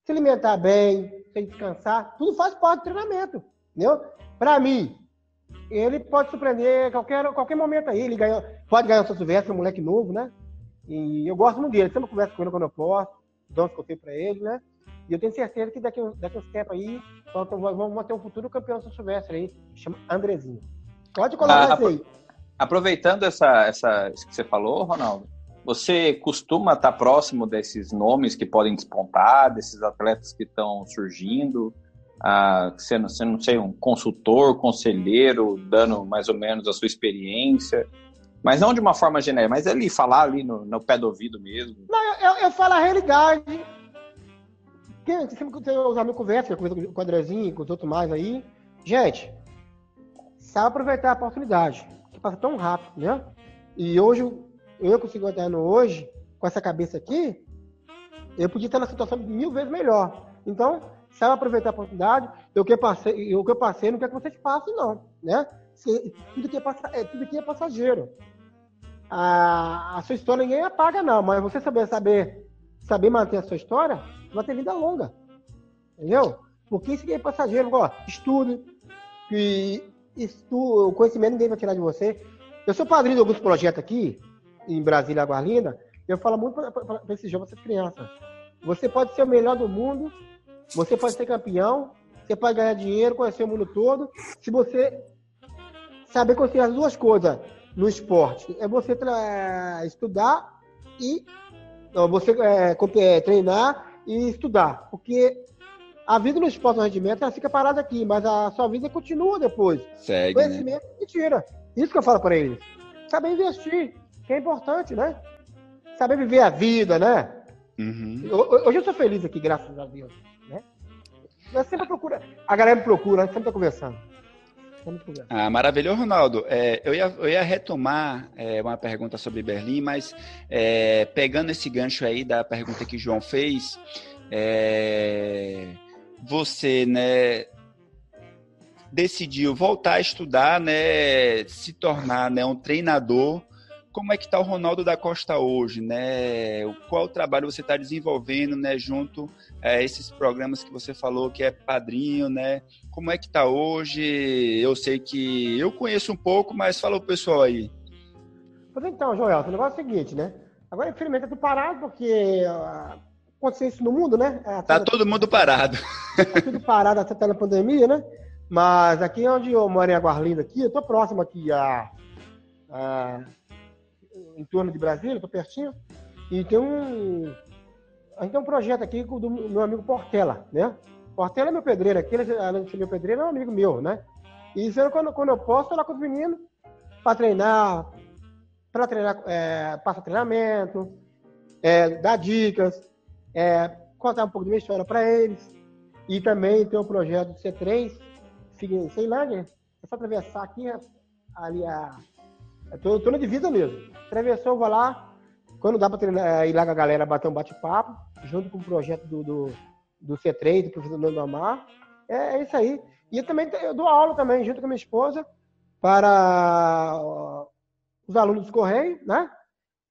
se alimentar bem, sem descansar. Tudo faz parte do treinamento. Entendeu? Para mim, ele pode surpreender qualquer, qualquer momento aí. Ele ganhou, pode ganhar o seu Silvestre, um moleque novo, né? E eu gosto muito dele. Sempre converso com ele quando eu posso, dou uns conselhos para ele, né? E eu tenho certeza que daqui, daqui uns tempos aí, vamos ter um futuro campeão do Silvestre aí, chama Andrezinho. Pode colocar ah, aí. Aproveitando essa, essa, isso que você falou, Ronaldo, você costuma estar próximo desses nomes que podem despontar, desses atletas que estão surgindo? A sendo, sendo não sei, um consultor, conselheiro, dando mais ou menos a sua experiência, mas não de uma forma genérica, mas ali, falar ali no, no pé do ouvido mesmo. Não, eu, eu falo a realidade. Quem, sempre que os amigos conversam, com o Andrezinho, com os outros mais aí, gente, sabe aproveitar a oportunidade, que passa tão rápido, né? E hoje, eu consigo no hoje, com essa cabeça aqui, eu podia estar na situação mil vezes melhor. Então, sabe aproveitar a oportunidade. Eu que passei, eu que passei, não quero que vocês passem, não, né? tudo que é, é, tudo que é passageiro. A, a, sua história ninguém apaga, não, mas você saber, saber, saber manter a sua história, vai ter vida longa. Entendeu? Porque isso aqui é passageiro, ó, estudo, e estudo, o conhecimento ninguém vai tirar de você. Eu sou padrinho de alguns projetos aqui, em Brasília, Água Linda, eu falo muito para esses jovens, essas crianças. Você pode ser o melhor do mundo, você pode ser campeão, você pode ganhar dinheiro, conhecer o mundo todo. Se você saber conseguir as duas coisas no esporte, é você estudar e não, você é, é, treinar e estudar, porque a vida no esporte do rendimento ela fica parada aqui, mas a sua vida continua depois. Segue, Conhecimento né? e tira. Isso que eu falo para eles. Saber investir, que é importante, né? Saber viver a vida, né? Uhum. Hoje eu sou feliz aqui, graças a Deus. Eu sempre procuro. A galera me procura, a gente sempre tá conversando. Ah, maravilhoso, Ronaldo. É, eu, ia, eu ia retomar é, uma pergunta sobre Berlim, mas é, pegando esse gancho aí da pergunta que o João fez, é, você, né, decidiu voltar a estudar, né, se tornar, né, um treinador. Como é que está o Ronaldo da Costa hoje, né? Qual trabalho você está desenvolvendo, né, junto a esses programas que você falou que é padrinho, né? Como é que está hoje? Eu sei que eu conheço um pouco, mas fala o pessoal aí. Pois então, Joel, o negócio é o seguinte, né? Agora, infelizmente, é tudo parado, porque uh, aconteceu isso no mundo, né? Tá todo mundo parado. Tá tudo parado até na pandemia, né? Mas aqui onde eu moro em Aguarlinda, aqui, eu tô próximo aqui a, a em torno de Brasília, tô pertinho, e tem um a gente tem um projeto aqui do meu amigo Portela, né? Portela é meu pedreiro aqui, ele, ser meu pedreiro, é um amigo meu, né? E eu, quando, quando eu posso, tô lá com os meninos para treinar, para treinar, é, passar treinamento, é, dar dicas, é, contar um pouco de minha história para eles. E também tem o projeto do C3, fica em Ceilândia, é só atravessar aqui, ali a. Tô, tô na divisa mesmo. Atravessou, vou lá. Quando dá para ir lá com a galera bater um bate-papo, junto com o projeto do, do, do C3, do professor Nando Amar. É, é, isso aí. E eu também eu dou aula também, junto com a minha esposa, para os alunos do Correio, né?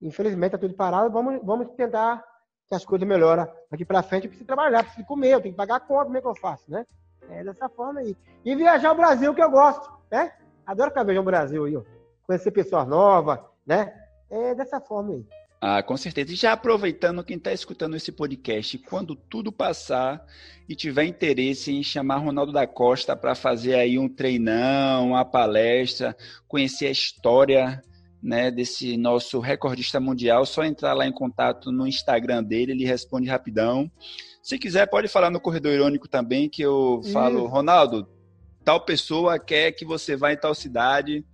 Infelizmente está tudo parado. Vamos, vamos tentar que as coisas melhorem aqui para frente. Eu preciso trabalhar, preciso comer, eu tenho que pagar a conta, como é que eu faço, né? É dessa forma aí. E viajar o Brasil, que eu gosto, né? Adoro ficar viajando o Brasil aí. Conhecer pessoas novas, né? É dessa forma aí. Ah, com certeza. E já aproveitando quem está escutando esse podcast, quando tudo passar e tiver interesse em chamar Ronaldo da Costa para fazer aí um treinão, uma palestra, conhecer a história né, desse nosso recordista mundial, só entrar lá em contato no Instagram dele, ele responde rapidão. Se quiser, pode falar no Corredor Irônico também, que eu falo, Isso. Ronaldo, tal pessoa quer que você vá em tal cidade.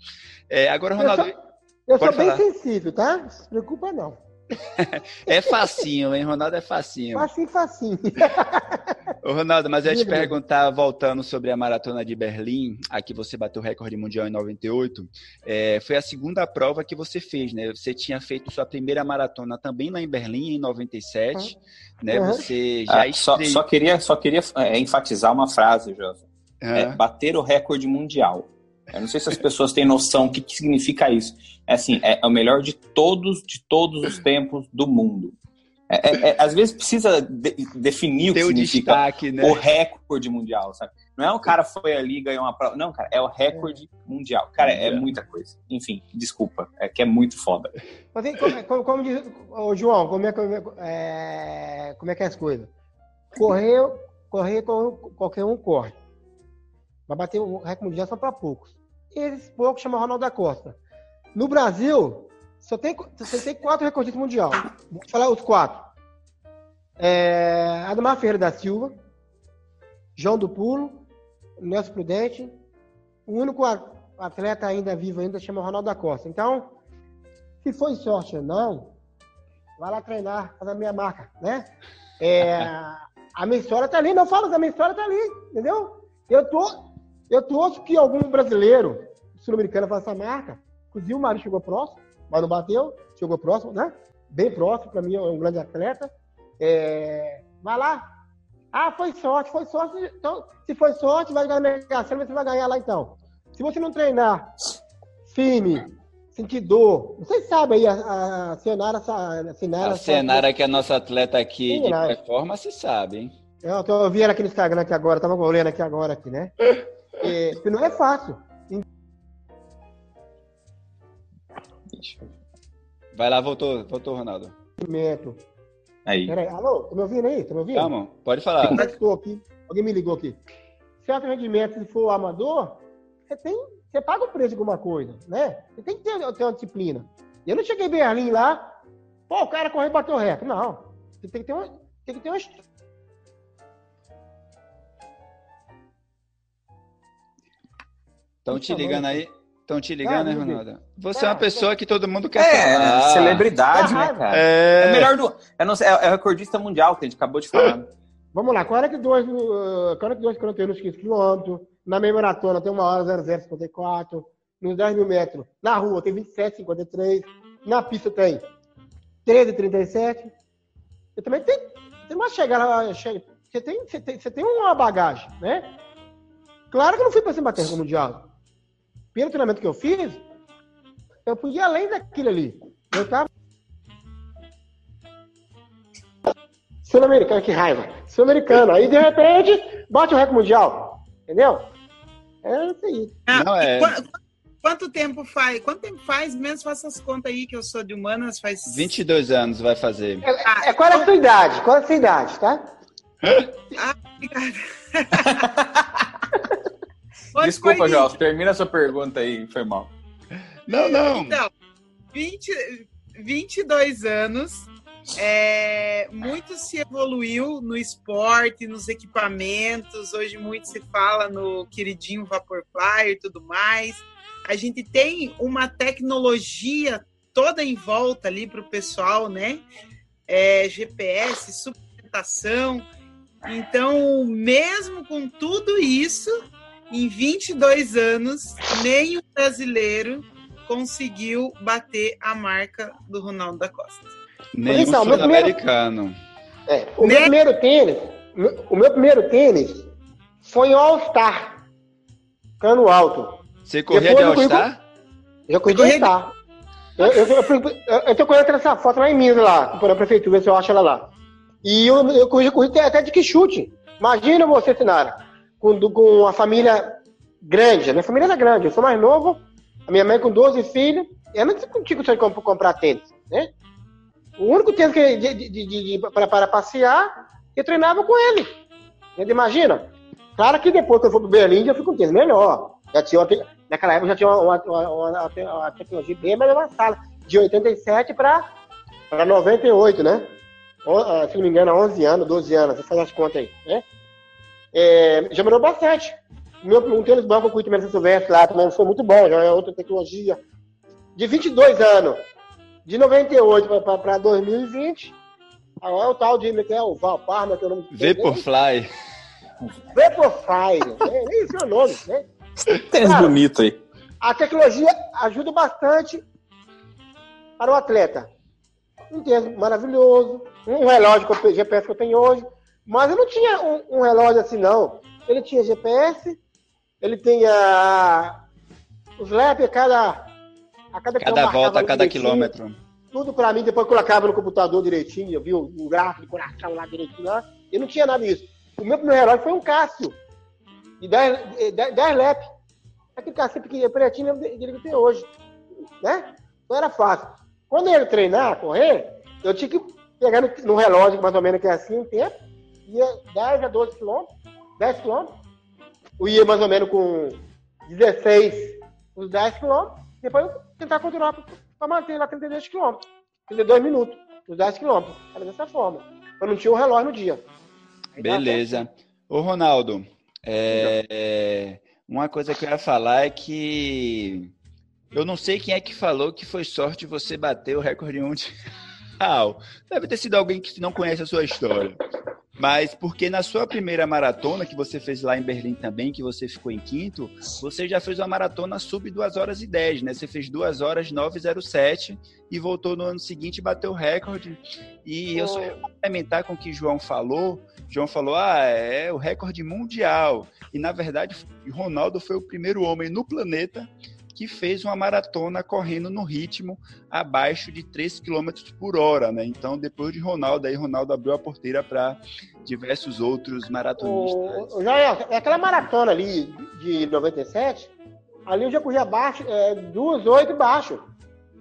É, agora, Ronaldo. Eu sou, eu sou bem sensível, tá? Não se preocupa, não. é facinho, hein? Ronaldo é facinho. Facinho, facinho. Ô, Ronaldo, mas eu ia te perguntar, voltando sobre a maratona de Berlim, aqui você bateu o recorde mundial em 98, é, foi a segunda prova que você fez, né? Você tinha feito sua primeira maratona também lá em Berlim, em 97, uhum. né? Você já ah, só, só, queria, só queria é, enfatizar uma frase, José. Uhum. É, bater o recorde mundial. Eu não sei se as pessoas têm noção o que, que significa isso. É assim, é o melhor de todos, de todos os tempos do mundo. É, é, é, às vezes precisa de, definir o que significa destaque, né? o recorde mundial, sabe? Não é o cara foi ali e ganhou uma prova. Não, cara, é o recorde mundial. Cara, é, muita coisa. Enfim, desculpa. É que é muito foda. Mas como, como, como diz o João, como é, como, é, como é que é as coisas? Correr, correr qualquer um corre. Vai bater o recorde mundial só para poucos. E esses poucos chamam Ronaldo da Costa. No Brasil, só tem, só tem quatro recordistas mundial. Vou falar os quatro. É, Ademar Ferreira da Silva, João do Pulo, Nelson Prudente. O único atleta ainda vivo ainda chama Ronaldo da Costa. Então, se foi sorte ou não, vai lá treinar, fazer a minha marca, né? É, a minha história tá ali, não falo da minha história tá ali, entendeu? Eu tô, eu torço que algum brasileiro sul-americano faça essa marca. Inclusive o Mário chegou próximo, mas não bateu, chegou próximo, né? Bem próximo, para mim é um grande atleta. É... Vai lá. Ah, foi sorte, foi sorte. Então, se foi sorte, vai ganhar na Mega Sena, você vai ganhar lá então. Se você não treinar firme, sentir dor, vocês sabem aí, a, a Senara... A Senara, a Senara que é a nossa atleta aqui Sim, de performance, sabe, hein? Eu tô vendo aqui no Instagram aqui agora, tava olhando aqui agora, aqui, né? E, não é fácil. Vai lá, voltou, voltou, Ronaldo. Aí. Peraí, alô, tá me ouvindo aí? Tá me ouvindo? Calma, pode falar. Estou aqui. Alguém me ligou aqui. Certo rendimento, se for amador, você tem, você paga o preço de alguma coisa, né? Você tem que ter, ter uma disciplina. Eu não cheguei em Berlim lá, pô, o cara correu e bateu reto. Não. Você tem que ter uma, tem que ter uma Estão te ligando aí? Estão te ligando, né, Ah, Ronaldo? Você é Ah, uma pessoa que todo mundo quer É, falar. celebridade, Dá né, cara? É, É. o melhor do. É, não sei, é, é o recordista mundial que a gente acabou de falar. Vamos lá, 42, uh, 42 41 nos 15 quilômetros. Na meia maratona tem uma hora 0054. Nos 10 mil metros. Na rua tem 27,53. Na pista tem 13,37. E também tem, tem uma chegada. Chega, você, tem, você, tem, você tem uma bagagem, né? Claro que eu não fui para cima bater com o Mundial. Pelo treinamento que eu fiz, eu podia ir além daquilo ali. Eu tava. Sul-americano, que raiva. Sul-americano. Aí, de repente, bate o recorde mundial. Entendeu? É isso aí. Ah, Não, é- qua- Quanto tempo faz? Quanto tempo faz? Menos faça as contas aí, que eu sou de humanas, faz. 22 anos vai fazer. É, é qual é a sua idade? Qual é a sua idade, tá? Ah, obrigada. Onde Desculpa, Joel, termina a sua pergunta aí, foi mal. Não, não. Então, 20, 22 anos, é, muito se evoluiu no esporte, nos equipamentos. Hoje muito se fala no queridinho Vaporfly e tudo mais. A gente tem uma tecnologia toda em volta ali para o pessoal, né? É, GPS, suplementação. Então, mesmo com tudo isso, em 22 anos, nem o brasileiro conseguiu bater a marca do Ronaldo da Costa. Nenhum primeiro- sul-americano. É, o Né? meu primeiro tênis, o meu primeiro tênis foi em All-Star. Cano alto. Você corria de Depois eu corri All-Star? Eu corri de Corri de- All-Star. Eu, eu, eu, eu, eu tô correndo essa foto lá em Minas, lá, na prefeitura, ver se eu acho ela lá. E eu, eu corri, corri até de que chute. Imagina você, Sinara, com, com uma família grande. A minha família era grande, eu sou mais novo, a minha mãe com 12 filhos. Eu não tinha comp- comprar tênis, né? O único tênis que, de, de, de, para, para passear, eu treinava com ele. Imagina. Claro que depois que eu fui pro Berlim, já fui com um tênis melhor. Já tinha naquela época já tinha uma, uma, uma- uma- tecnologia bem mais avançada. De 87 para 98, né? Ah, Se não me engano, 11 anos, 12 anos. Você faz as contas aí, né? É, já melhorou bastante. Meu, um tênis eu fui também nessa Silvestre lá, também foi muito bom, já é outra tecnologia. De 22 anos, de 98 para 2020, agora é o tal de, que é o Valparma, que é o nome Vaporfly. Vaporfly, né? Nem isso é o nome, né? Tênis Cara, bonito aí. A tecnologia ajuda bastante para o atleta. Um tênis maravilhoso, um relógio que eu, GPS que eu tenho hoje, mas eu não tinha um, um relógio assim, não. Ele tinha GPS, ele tinha os laps a cada, a cada, Cada volta, marcava cada quilômetro. Tudo para mim, depois eu colocava no computador direitinho, eu vi o, o gráfico de coração lá direitinho lá. Eu não tinha nada disso. O meu primeiro relógio foi um Cássio, de 10, 10, 10 lap. Aquele Cássio pequenininho, pretinho, ele que tem hoje. Né? Não era fácil. Quando eu ia treinar, correr, eu tinha que pegar no, no relógio, mais ou menos, que é assim, um tempo, ia 10 a 12 quilômetros, 10 quilômetros. Eu ia mais ou menos com 16, os 10 quilômetros, depois eu tentar continuar para manter lá 32 quilômetros, 32 minutos, os 10 quilômetros. Era dessa forma. Eu não tinha o relógio no dia. Aí Beleza. Ô, Ronaldo, é, uma coisa que eu ia falar é que eu não sei quem é que falou que foi sorte você bater o recorde mundial. Deve ter sido alguém que não conhece a sua história. Mas porque na sua primeira maratona, que você fez lá em Berlim também, que você ficou em quinto, você já fez uma maratona sub 2 horas e 10, né? Você fez 2 horas 9,07 e voltou no ano seguinte e bateu o recorde. E eu só ia complementar com o que o João falou. João falou, ah, é o recorde mundial. E na verdade, Ronaldo foi o primeiro homem no planeta que fez uma maratona correndo no ritmo abaixo de 3 km por hora, né? Então, depois de Ronaldo, aí Ronaldo abriu a porteira para diversos outros maratonistas. O, é aquela maratona ali de 97, ali eu já corri abaixo, é, duas, oito baixo.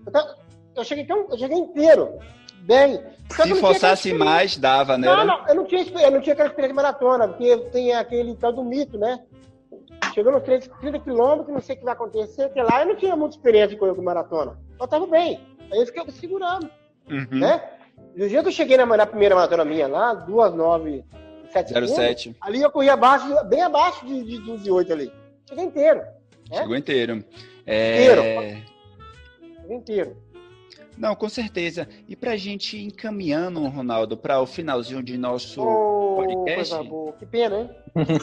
Eu, eu, cheguei tão, eu cheguei inteiro, bem. Se forçasse mais, dava, né? Não, não, eu não tinha, eu não tinha aquela experiência de maratona, porque tem aquele tal do mito, né? Chegou nos 30, 30 quilômetros, não sei o que vai acontecer, que lá eu não tinha muita experiência com, com maratona. Eu tava bem. Aí eu fiquei segurando, Uhum. né? E o dia que eu cheguei na, na primeira maratona minha lá, 2, 9, 7 segundos, 07. ali eu corri abaixo, bem abaixo de, de 12 8 ali. Cheguei inteiro. É? Chegou inteiro. É... Inteiro. Inteiro. Não, com certeza. E para a gente ir encaminhando, Ronaldo, para o finalzinho de nosso Ô, podcast. coisa boa. Que pena, hein?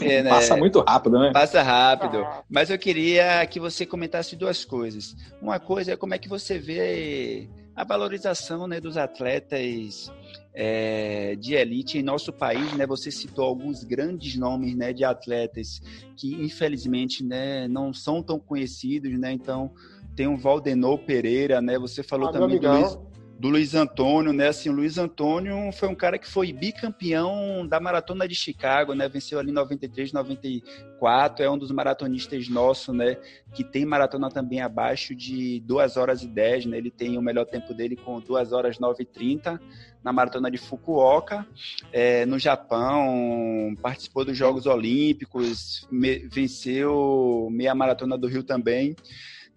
É, né? Passa muito rápido, né? Passa rápido. Ah. Mas eu queria que você comentasse duas coisas. Uma coisa é como é que você vê a valorização né, dos atletas é, de elite em nosso país. Né? Você citou alguns grandes nomes né, de atletas que, infelizmente, né, não são tão conhecidos. Né? Então, tem o Valdenor Pereira, né? Você falou Ah, também do. Luiz, do Luiz Antônio, né? Assim, o Luiz Antônio foi um cara que foi bicampeão da maratona de Chicago, né? Venceu ali em 93, 94, é um dos maratonistas nossos, né? Que tem maratona também abaixo de 2 horas e 10, né? Ele tem o melhor tempo dele com 2 horas 9 e 30 na maratona de Fukuoka, é, no Japão, participou dos Jogos Olímpicos, me- venceu meia maratona do Rio também.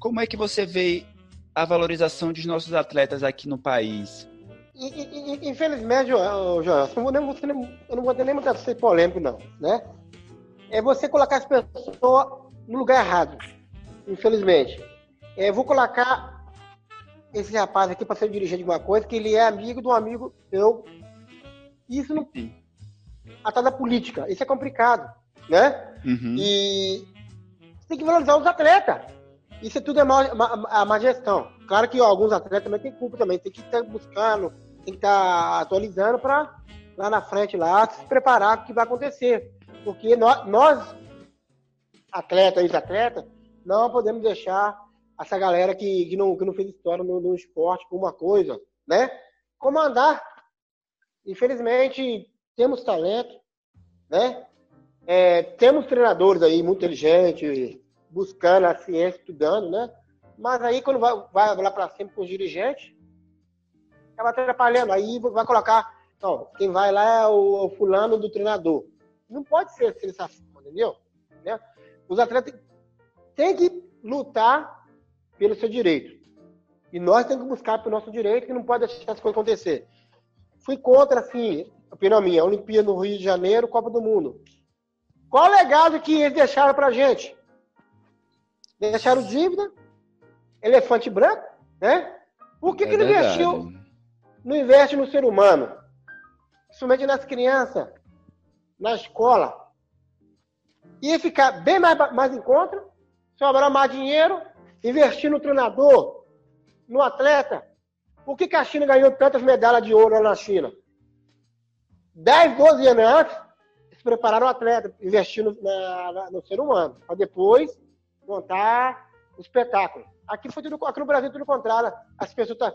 Como é que você vê a valorização dos nossos atletas aqui no país? Infelizmente, Joel, eu não vou nem- eu não vou nem muita ser polêmico, não, né? É você colocar as pessoas no lugar errado, infelizmente. É, vou colocar esse rapaz aqui para ser dirigente de uma coisa que ele é amigo de um amigo meu. Isso não... Atrás da política, isso é complicado, né? Uhum. E você tem que valorizar os atletas. Isso tudo é a má gestão. Claro que ó, alguns atletas também têm culpa também. Tem que estar buscando, tem que estar atualizando para lá na frente lá se preparar para o que vai acontecer. Porque nós, nós atletas, ex-atletas, não podemos deixar essa galera que, que, não, que não fez história no, no esporte por uma coisa, né? Comandar. Infelizmente, temos talento, né? É, temos treinadores aí muito inteligentes, buscando a ciência, estudando, né? Mas aí quando vai, vai lá para cima com os dirigentes, acaba atrapalhando. Aí vai colocar, não, quem vai lá é o, o fulano do treinador. Não pode ser assim dessa forma, entendeu? Né? Os atletas têm que lutar pelo seu direito. E nós temos que buscar pelo nosso direito, que não pode deixar as coisas acontecer. Fui contra, assim, opinião minha, Olimpíada no Rio de Janeiro, Copa do Mundo. Qual o legado que eles deixaram pra gente? Deixaram dívida, elefante branco, né? Por que, É que não verdade. investiu, não investe no ser humano? Principalmente nas crianças, na escola. Ia ficar bem mais, mais em conta, sobrar mais dinheiro, investir no treinador, no atleta. Por que, que a China ganhou tantas medalhas de ouro lá na China? 10, 12 anos antes, eles prepararam o atleta, investindo na- na- no ser humano, para depois montar o espetáculo. Aqui foi tudo, aqui no Brasil tudo contrário. As pessoas tá,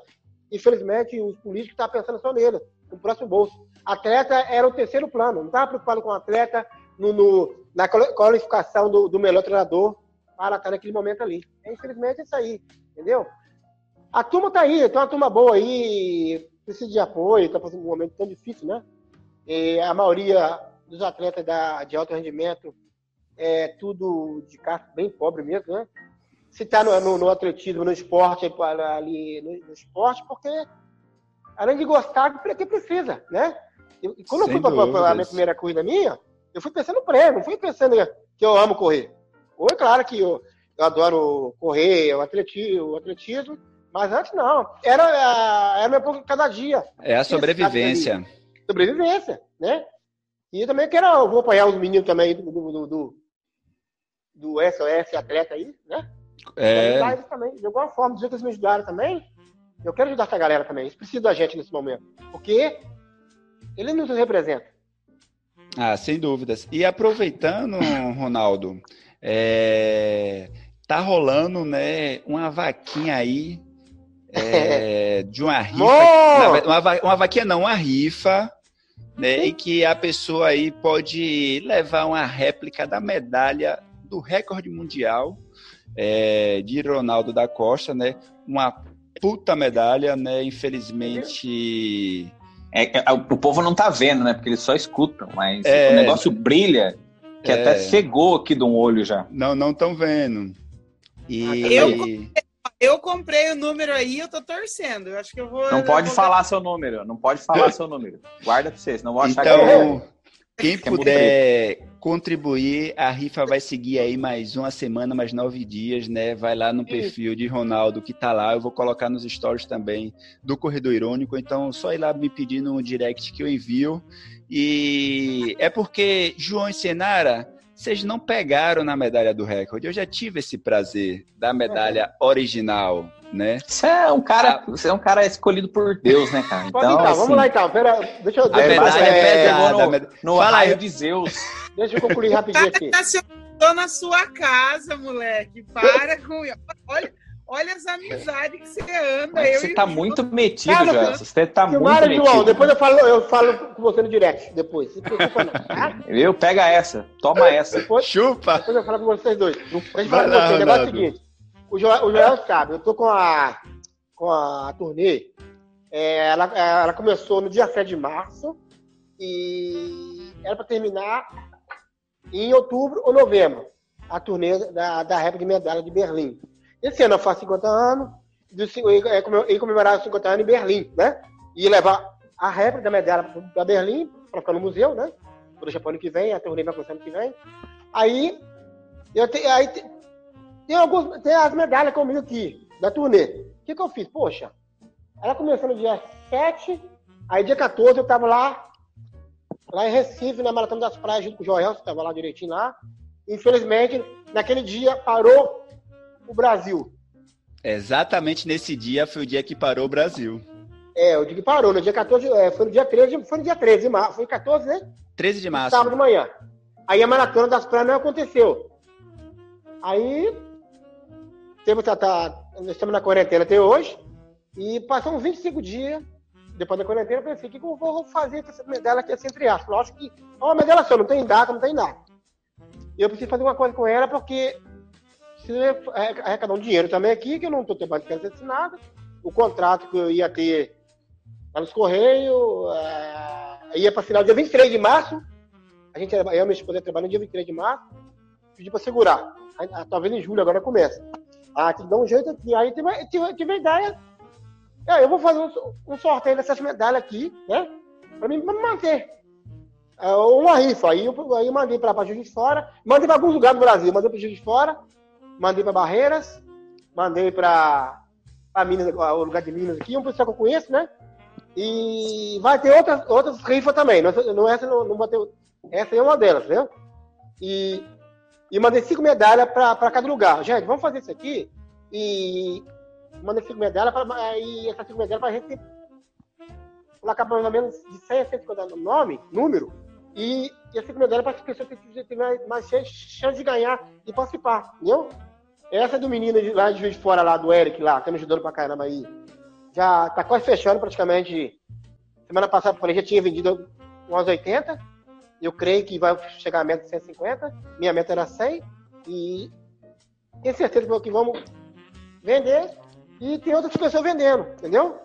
infelizmente, os políticos estão pensando só nele, no próximo bolso. Atleta era o terceiro plano, não estava preocupado com o atleta no, no- na quali- qualificação do, do melhor treinador para estar naquele momento ali. É, infelizmente é isso aí, entendeu? A turma tá aí, tem uma turma boa aí, precisa de apoio, está passando um momento tão difícil, né? E a maioria dos atletas da, de alto rendimento é tudo de casa bem pobre mesmo, né? Se tá no, no, no atletismo, no esporte, é ali no, no esporte, porque além de gostar, para que precisa, né? E, quando Sem eu fui para a minha primeira corrida minha, eu fui pensando no prêmio, não fui pensando que eu amo correr. Ou é claro que eu, eu adoro correr, o atletismo, o atletismo, mas antes não. Era, era meu pouco cada dia É a sobrevivência. sobrevivência, né? E eu também quero, eu vou apoiar os meninos também do, do, do, do, SOS atleta aí, né? É, eles também, de alguma forma, do jeito que eles me ajudaram também, eu quero ajudar essa galera também. Eles precisam da gente nesse momento, porque eles nos representam. ah, sem dúvidas. E aproveitando, Ronaldo, é, tá rolando, né, uma vaquinha aí é, de uma rifa. Verdade, uma, va- uma vaquinha não, uma rifa, né, em que a pessoa aí pode levar uma réplica da medalha do recorde mundial é, de Ronaldo da Costa, né? Uma puta medalha, né? Infelizmente. É, é, o povo não tá vendo, né? Porque eles só escutam, mas É. o negócio brilha, que É. até cegou aqui de um olho já. Não, não estão vendo. E Eu- Eu comprei o número aí, eu tô torcendo. Eu acho que eu vou. Não eu pode vou- falar seu número, não pode falar seu número. Guarda pra vocês, não vou achar que é então, Quem puder contribuir, a rifa vai seguir aí mais uma semana, mais nove dias, né? Vai lá no perfil de Ronaldo que tá lá. Eu vou colocar nos stories também do Corredor Irônico. Então, só ir lá me pedir no direct que eu envio. E é porque João e Senara vocês não pegaram na medalha do recorde. Eu já tive esse prazer da medalha original, né? Você é um cara, você é um cara escolhido por Deus, né, cara? Então, então assim, vamos lá então. Pera, deixa eu. A medalha é, é. No, med... no Fala aí de Zeus. Deixa eu concluir rapidinho aqui. Tá na sua casa, moleque. Para com. Olha. Olha as amizades que você anda. Mas você tá muito metido, já. Você tá muito Mara, metido. João, depois eu falo, eu falo com você no direct. Depois. Se preocupa, não. Tá? Viu? Pega essa. Toma essa. Depois, Chupa. Depois eu falo com vocês dois. Deixa eu falar com vocês. O negócio é o seguinte. O Joel, o Joel sabe, eu tô com a, com a turnê. É, ela, ela começou no dia 7 de março e era para terminar em outubro ou novembro. A turnê da, da Rap de Medalha de Berlim. Esse ano eu faço 50 anos, e comemorar os 50 anos em Berlim, né? E levar a réplica da medalha para Berlim, para ficar no museu, né? Vou deixar para ano que vem, a turnê vai começar ano que vem. Aí, eu te, aí tem, alguns, tem as medalhas comigo aqui, da turnê. O que, que eu fiz? Poxa, ela começou no dia 7, aí dia 14 eu estava lá, lá em Recife, na Maratona das Praias, junto com o Joel, estava lá direitinho lá. Infelizmente, naquele dia parou o Brasil. Exatamente nesse dia foi o dia que parou o Brasil. É, o dia que parou, no dia 14, é, foi no dia 13, foi no dia 13 de março, foi 14, né? 13 de março. Sábado de manhã. Aí a maratona das praias não aconteceu. Aí, teve, tá, tá, nós estamos na quarentena até hoje, e passou uns 25 dias, depois da quarentena, eu pensei, o que, que eu vou fazer com essa medalha aqui, assim, entre aspas? Lógico que é uma medalha só, não tem data, não tem nada. E eu preciso fazer uma coisa com ela, porque preciso arrecadar um dinheiro também aqui, que eu não estou trabalhando assinada. O contrato que eu ia ter lá nos Correios é, ia para final dia 23 de março. A gente, eu e minha esposa trabalhando dia 23 de março. Pedi para segurar. Ah, talvez em julho agora começa. Ah, tem que dar um jeito aqui. Aí tive, tive, tive a ideia. É, eu vou fazer um, um sorteio dessas medalhas aqui, né? Para mim manter. É, uma rifa. Aí eu, aí eu mandei para Juiz de Fora. Mandei para alguns lugares do Brasil. Mandei para Juiz de Fora mandei para Barreiras, mandei para Minas, o lugar de Minas aqui, um pessoal que eu conheço, né? E vai ter outras, outras rifas também. Não, não, essa não, não vai ter, essa é uma delas, né? E, e mandei cinco medalhas para cada lugar. Gente, vamos fazer isso aqui e mandei cinco medalhas para e essas cinco medalhas para a gente colocar pelo menos de 100 a 150 nome, número, e, e cinco medalhas para as pessoas que tiverem mais chance de ganhar e participar, entendeu? Essa do menino de, lá de Juiz de Fora, lá do Eric, lá, que tá me ajudando pra caramba aí. Já tá quase fechando praticamente. Semana passada, falei, já tinha vendido umas 80. Eu creio que vai chegar a meta de 150. Minha meta era 100. E tenho certeza que vamos vender. E tem outras pessoas vendendo, entendeu?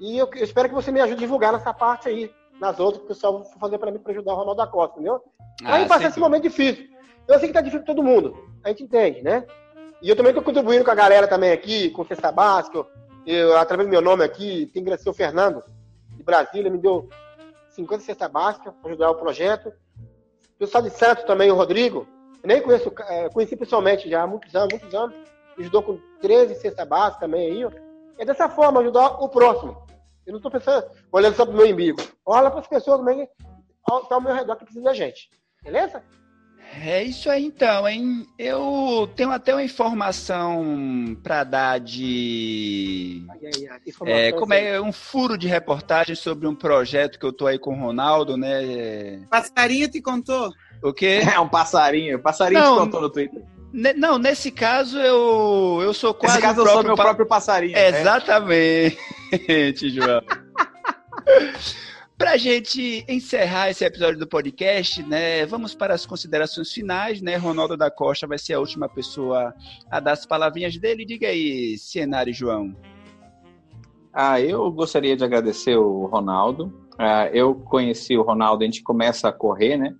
E eu, eu espero que você me ajude a divulgar nessa parte aí, nas outras que o pessoal vai fazer para mim para ajudar o Ronaldo da Costa, entendeu? Ah, aí passar esse momento difícil. Eu sei que tá difícil para todo mundo. A gente entende, né? E eu também estou contribuindo com a galera também aqui, com o Cesta Básica. Eu, através do meu nome aqui, tem o Fernando, de Brasília, me deu 50 cesta básica para ajudar o projeto. O pessoal de Santos também, o Rodrigo, eu nem conheço, é, conheci pessoalmente já há muitos anos, muitos anos. Ajudou com 13 cesta básica também aí. É dessa forma, ajudar o próximo. Eu não estou pensando, olhando só para o meu umbigo. Olha para as pessoas também que estão ao meu redor que precisam da gente. Beleza? É isso aí então, hein? Eu tenho até uma informação para dar de. Ai, ai, ai, é, como é um furo de reportagem sobre um projeto que eu tô aí com o Ronaldo, né? Passarinho te contou? O quê? É um passarinho. Passarinho não, te contou no Twitter. Não, nesse caso eu, eu sou quase. Nesse caso eu sou meu pa... próprio passarinho. Exatamente, né? João. Para a gente encerrar esse episódio do podcast, né, vamos para as considerações finais, né? Ronaldo da Costa vai ser a última pessoa a dar as palavrinhas dele. Diga aí, Cenário João. Ah, eu gostaria de agradecer o Ronaldo. Ah, eu conheci o Ronaldo, a gente começa a correr, né?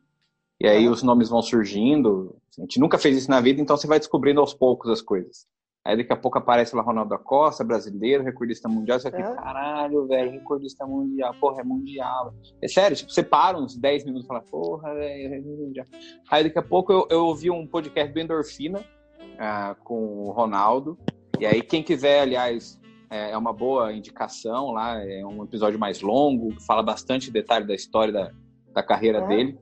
E aí os nomes vão surgindo. A gente nunca fez isso na vida, então você vai descobrindo aos poucos as coisas. Aí daqui a pouco aparece lá Ronaldo da Costa, brasileiro, recordista mundial. Você fica, É. caralho, velho, recordista mundial, porra, é mundial. É sério, tipo, você para uns 10 minutos e fala, porra, velho, é mundial. Aí daqui a pouco eu, eu ouvi um podcast do Endorfina ah, com o Ronaldo. E aí, quem quiser, aliás, é é uma boa indicação lá, é um episódio mais longo, fala bastante detalhe da história da, da carreira É. dele.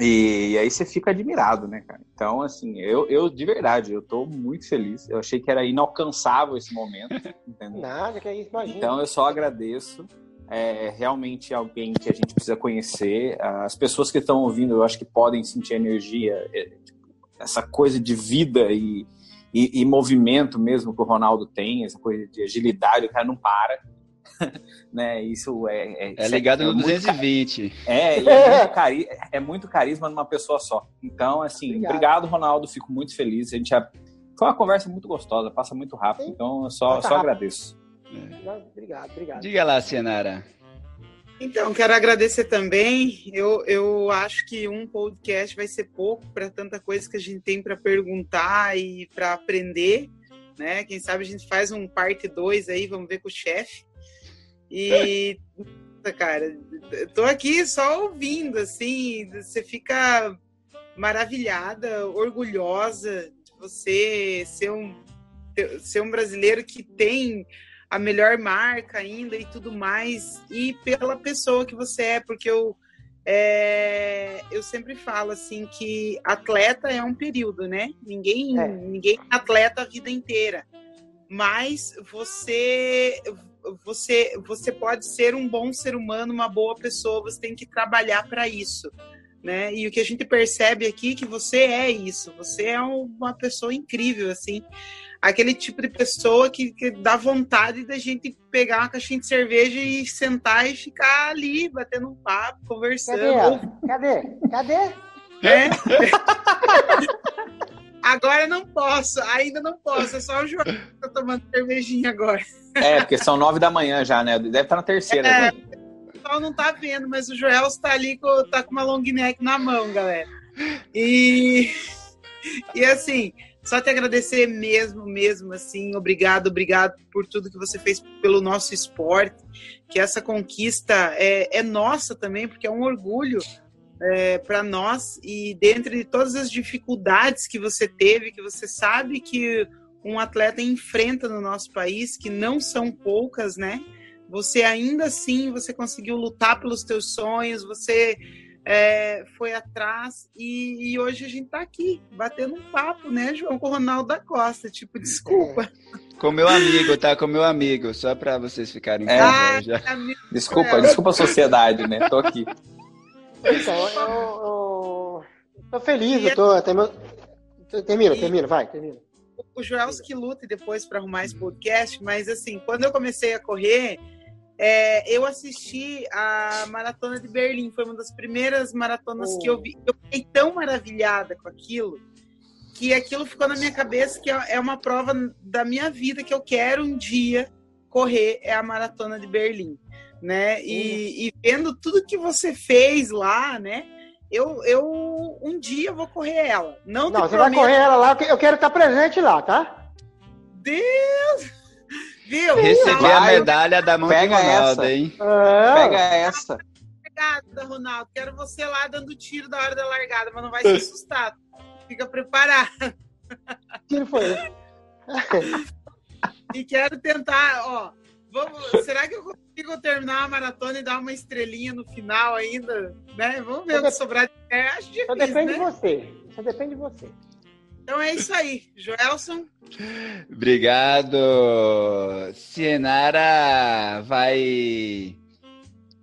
E, aí você fica admirado, né, cara? Então, assim, eu, eu de verdade, eu tô muito feliz. Eu achei que era inalcançável esse momento, entendeu? Nada, que é isso, imagina. Então eu só agradeço. É realmente alguém que a gente precisa conhecer. As pessoas que estão ouvindo, eu acho que podem sentir a energia, é, tipo, essa coisa de vida e, e, e movimento mesmo que o Ronaldo tem, essa coisa de agilidade, o cara não para. né? Isso é. É isso ligado no muito 220. é, e é, muito cari é muito carisma numa pessoa só. Então, assim, Obrigado. obrigado, Ronaldo. Fico muito feliz. A gente já... Foi uma conversa muito gostosa, passa muito rápido. Sim. Então, eu só, só rápido. agradeço. Obrigado, obrigado. Diga lá, Cianara. Então, quero agradecer também. Eu, eu acho que um podcast vai ser pouco para tanta coisa que a gente tem para perguntar e para aprender. Né? Quem sabe a gente faz um parte 2 aí, vamos ver com o chefe. E, cara, eu tô aqui só ouvindo, assim, você fica maravilhada, orgulhosa de você ser um, ser um brasileiro que tem a melhor marca ainda e tudo mais, e pela pessoa que você é, porque eu, é, eu sempre falo assim que atleta é um período, né? Ninguém, É. ninguém é atleta a vida inteira. Mas você você você pode ser um bom ser humano, uma boa pessoa, você tem que trabalhar para isso. Né? E o que a gente percebe aqui é que você é isso, você é uma pessoa incrível, assim aquele tipo de pessoa que, que, dá vontade da gente pegar uma caixinha de cerveja e sentar e ficar ali, batendo um papo, conversando. Cadê ela? Cadê? Cadê? Né? agora não posso, ainda não posso, é só o João que tá tomando cervejinha agora. É, porque são nove da manhã já, né? Deve estar na terceira. É, né? o pessoal não tá vendo, mas o Joel está ali com, tá com uma long neck na mão, galera. E, e assim, só te agradecer mesmo, mesmo, assim, obrigado, obrigado por tudo que você fez pelo nosso esporte, que essa conquista é, é nossa também, porque é um orgulho é, para nós, e dentro de todas as dificuldades que você teve, que você sabe que um atleta enfrenta no nosso país, que não são poucas, né? Você ainda assim, você conseguiu lutar pelos teus sonhos, você é, foi atrás e, e, hoje a gente tá aqui batendo um papo, né, João, com o Ronaldo da Costa. Tipo, desculpa. Com meu amigo, tá? Com meu amigo, só pra vocês ficarem com É. Inveja. amigo, Desculpa, desculpa a sociedade, né? Tô aqui. Então, eu, eu tô feliz, eu tô. Termina, termina, termina, vai, termina. o Joel que lute depois para arrumar esse podcast, mas assim, quando eu comecei a correr, é, eu assisti a maratona de Berlim, foi uma das primeiras maratonas Oh. que eu vi. Eu fiquei tão maravilhada com aquilo que aquilo ficou na minha cabeça que é é uma prova da minha vida que eu quero um dia correr é a maratona de Berlim, né? E, e vendo tudo que você fez lá, né? Eu, eu um dia vou correr ela. Não, Não, te você vai prometo- correr ela lá, eu quero estar presente lá, tá? Deus! Viu? Receber Tá a Vai, medalha da mão pega de Ronaldo, essa. hein? Ah, Pega essa. largada, Ronaldo. Quero você lá dando tiro da hora da largada, mas não vai se assustar. Fica preparado. tiro foi. E quero tentar, ó. Vamos, será que eu consigo terminar a maratona e dar uma estrelinha no final ainda? Né? Vamos ver o que sobrar de pé. Acho Só difícil, depende de né? você. Só depende de você. Então é isso aí. Joelson, Obrigado. Cienara vai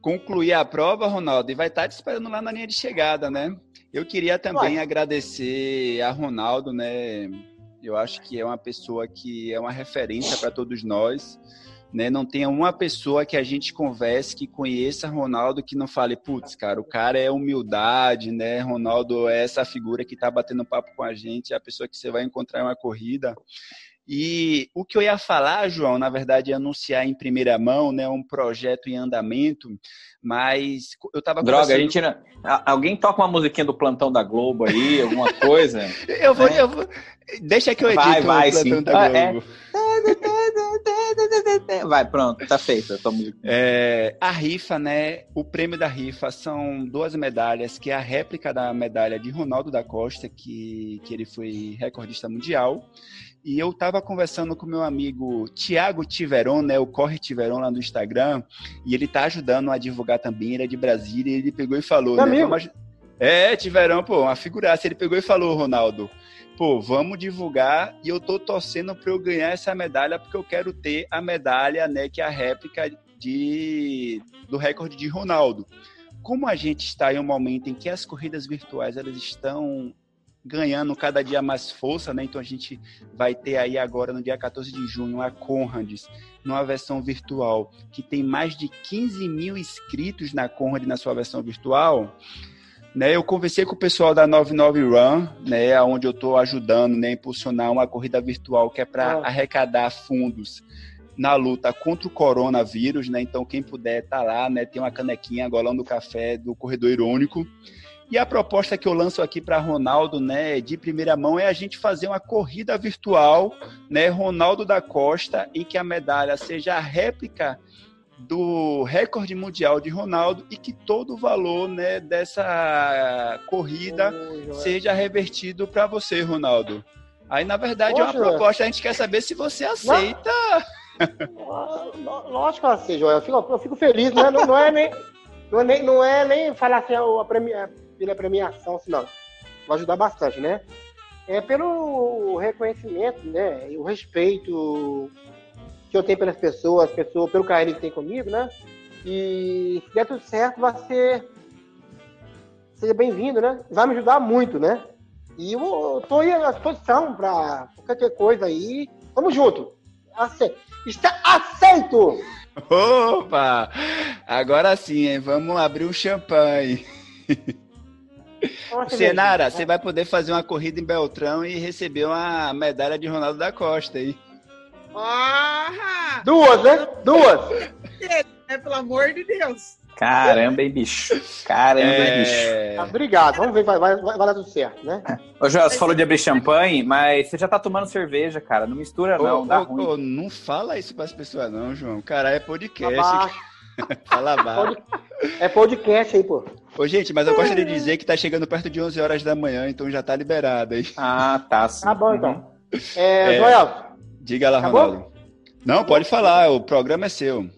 concluir a prova, Ronaldo, e vai estar te esperando lá na linha de chegada, né? Eu queria também agradecer a Ronaldo, né? Eu acho que é uma pessoa que é uma referência para todos nós. Né? Não tem uma pessoa que a gente converse que conheça Ronaldo que não fale, putz, cara, o cara é humildade, né? Ronaldo é essa figura que tá batendo papo com a gente, é a pessoa que você vai encontrar em uma corrida. E o que eu ia falar, João, na verdade, é anunciar em primeira mão, né, um projeto em andamento, mas eu estava Droga, conversando... a gente não... alguém toca uma musiquinha do plantão da Globo aí, alguma coisa? eu vou, né? eu vou, deixa que eu edito vai, vai, o plantão sim. da Globo. É... Vai, pronto, tá feito. Tô... É, a rifa, né? O prêmio da rifa são duas medalhas, que é a réplica da medalha de Ronaldo da Costa, que, que ele foi recordista mundial. E eu estava conversando com meu amigo Tiago Tiveron, né, o Corre Tiveron lá no Instagram, e ele tá ajudando a divulgar também, ele é de Brasília, e ele pegou e falou, Meu né, amigo. vamos... É, Tiverão, pô, uma figuraça. Ele pegou e falou, Ronaldo, pô, vamos divulgar e eu tô torcendo para eu ganhar essa medalha porque eu quero ter a medalha, né, que é a réplica de do recorde de Ronaldo. Como a gente está em um momento em que as corridas virtuais elas estão ganhando cada dia mais força, né? Então a gente vai ter aí agora no dia 14 de junho a Conrads numa versão virtual que tem mais de 15 mil inscritos na Conrad na sua versão virtual. Né, eu conversei com o pessoal da 99 Run, né, onde eu estou ajudando né, a impulsionar uma corrida virtual que é para Ah. arrecadar fundos na luta contra o coronavírus, né? Então quem puder tá lá, né? Tem uma canequinha golão do café do corredor irônico. E a proposta que eu lanço aqui para Ronaldo, né, de primeira mão, é a gente fazer uma corrida virtual, né, Ronaldo da Costa, em que a medalha seja a réplica do recorde mundial de Ronaldo e que todo o valor, né, dessa corrida Joel. seja revertido para você, Ronaldo. Aí, na verdade, é uma Poxa. proposta, a gente quer saber se você aceita. Ah, Lógico que eu sei, Joel. Eu fico, eu fico feliz, né? Não, não é nem, não, é nem, não é nem falar assim, a premia, pela premiação, assim, não. Vai ajudar bastante, né? É pelo reconhecimento, né? E o respeito que eu tenho pelas pessoas, pessoas pelo carinho que tem comigo, né? E se der tudo certo, vai ser. Seja bem-vindo, né? Vai me ajudar muito, né? E eu estou à disposição para qualquer coisa aí. Tamo junto. Ace- Está aceito! Opa! Agora sim, hein? Vamos abrir um champanhe. Nossa, Senara, você vai poder fazer uma corrida em Beltrão e receber uma medalha de Ronaldo da Costa, hein? Ah! Duas, né? Duas. É, pelo amor de Deus. Caramba, hein, bicho? Caramba, hein, bicho? É... Ah, Obrigado. Vamos ver, vai, vai, vai dar tudo certo, né? Ô, Joel, você falou de abrir champanhe, mas você já tá tomando cerveja, cara. Não mistura, não. Ô, dá ô, ruim. ô, não fala isso pras pessoas, não, João. Cara, é podcast. Fala baixo. É podcast aí, pô. Ô, gente, mas eu gostaria de dizer que tá chegando perto de 11 horas da manhã, então já tá liberado aí. Ah, tá. sim. Tá bom, Uhum. então. É, É. Joel. Diga lá, Acabou? Ronaldo. Não, pode falar, o programa é seu.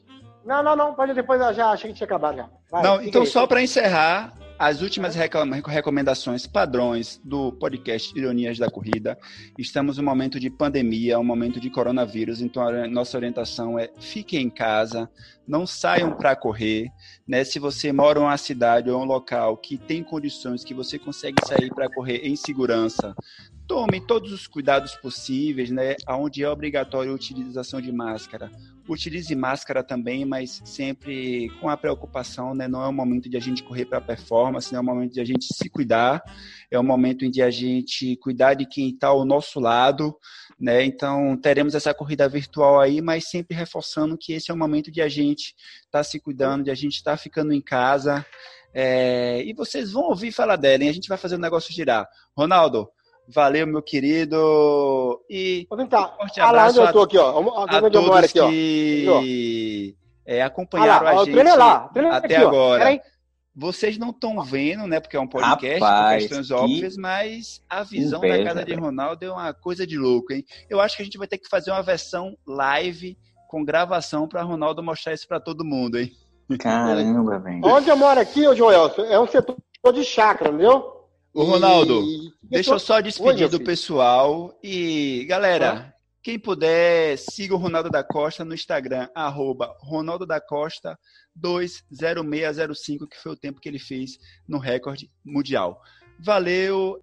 Não, não, não. Pode depois, eu já achei que tinha acabado já. Vai, Não, então aí. só para encerrar, as últimas recomendações padrões do podcast Ironias da Corrida. Estamos num momento de pandemia, um momento de coronavírus, então a nossa orientação é fiquem em casa, não saiam para correr, né? Se você mora em uma cidade ou um local que tem condições que você consegue sair para correr em segurança, tome todos os cuidados possíveis, né? Onde é obrigatório a utilização de máscara, utilize máscara também, mas sempre com a preocupação, né? Não é um momento de a gente correr para performance, não é um momento de a gente se cuidar, é um momento em de a gente cuidar de quem está ao nosso lado, né? Então teremos essa corrida virtual aí, mas sempre reforçando que esse é o momento de a gente estar tá se cuidando, de a gente estar tá ficando em casa. É... E vocês vão ouvir falar dela, hein? A gente vai fazer o negócio girar. Ronaldo, valeu, meu querido. E Vou tentar. forte Olha lá onde abraço eu tô aqui, ó. a Onde eu moro todos aqui, ó. que é, acompanharam lá, ó, a gente treino lá. até aqui, agora. Vocês não estão vendo, né? Porque é um podcast com Rapaz, questões que óbvias, mas a visão da inveja, casa de. Ronaldo é uma coisa de louco, hein? Eu acho que a gente vai ter que fazer uma versão live com gravação para Ronaldo mostrar isso para todo mundo, hein? Caramba, velho. Onde eu moro aqui, ô Joel, é um setor de chácara, entendeu? Ô, Ronaldo, E- Deixa eu só Oi, despedir meu do pessoal. E, galera, quem puder, siga o Ronaldo da Costa no Instagram, arroba Ronaldo da Costa 20605, que foi o tempo que ele fez no recorde mundial. Valeu!